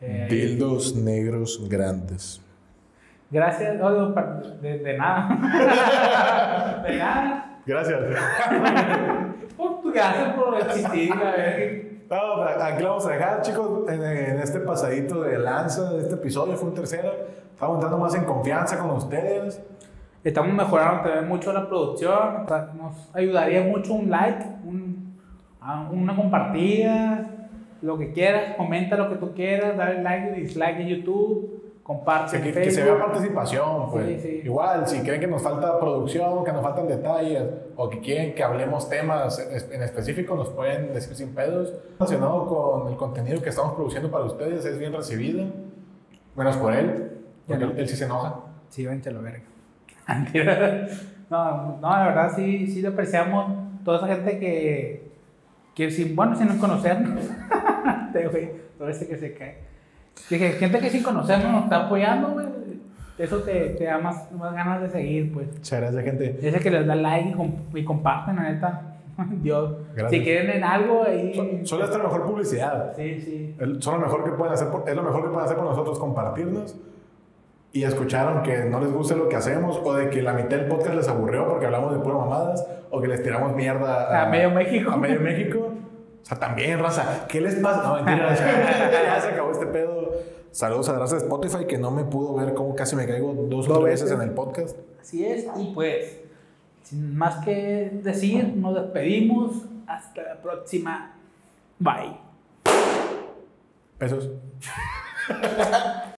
eh, Dildos negros grandes. Gracias, de, de nada. de nada. Gracias. Gracias por existir, a ver. No, pero aquí lo vamos a dejar, chicos, en, en este pasadito de lanza de este episodio, fue un tercero. Estamos entrando más en confianza con ustedes. Estamos mejorando también mucho la producción. Nos ayudaría mucho un like, un, a- una compartida, lo que quieras. Comenta lo que tú quieras, dale like y dislike en YouTube. Comparte Que, que se vea participación, pues. Sí, sí. Igual, si creen que nos falta producción, que nos faltan detalles, o que quieren que hablemos temas en específico, nos pueden decir sin pedos. Relacionado con el contenido que estamos produciendo para ustedes, es bien recibido. Menos por él, porque él, él sí se enoja. Sí, vente la verga. No, no, la verdad sí, sí le apreciamos toda esa gente que, que sin, bueno, sin conocernos, todo ese que se cae. Dije, gente que sin conocernos nos está apoyando, güey. Eso te, te da más, más ganas de seguir, pues. Muchas gracias, gente. Ese que les da like y, com- y comparten, la neta. Dios. Gracias. Si quieren en algo, ahí. Son, son nuestra mejor publicidad. Sí, sí. El- Son lo mejor que pueden hacer, por- es lo mejor que pueden hacer por nosotros, compartirnos. Y escucharon que no les gusta lo que hacemos, o de que la mitad del podcast les aburrió porque hablamos de puras mamadas, o que les tiramos mierda A medio México. A medio México. O sea, también, raza, ¿qué les pasa? No, mentira, ya se acabó este pedo. Saludos a la raza de Spotify que no me pudo ver cómo casi me caigo dos o Dos tres veces veces. en el podcast. Así es, y pues, sin más que decir, nos despedimos. Hasta la próxima. Bye. Besos.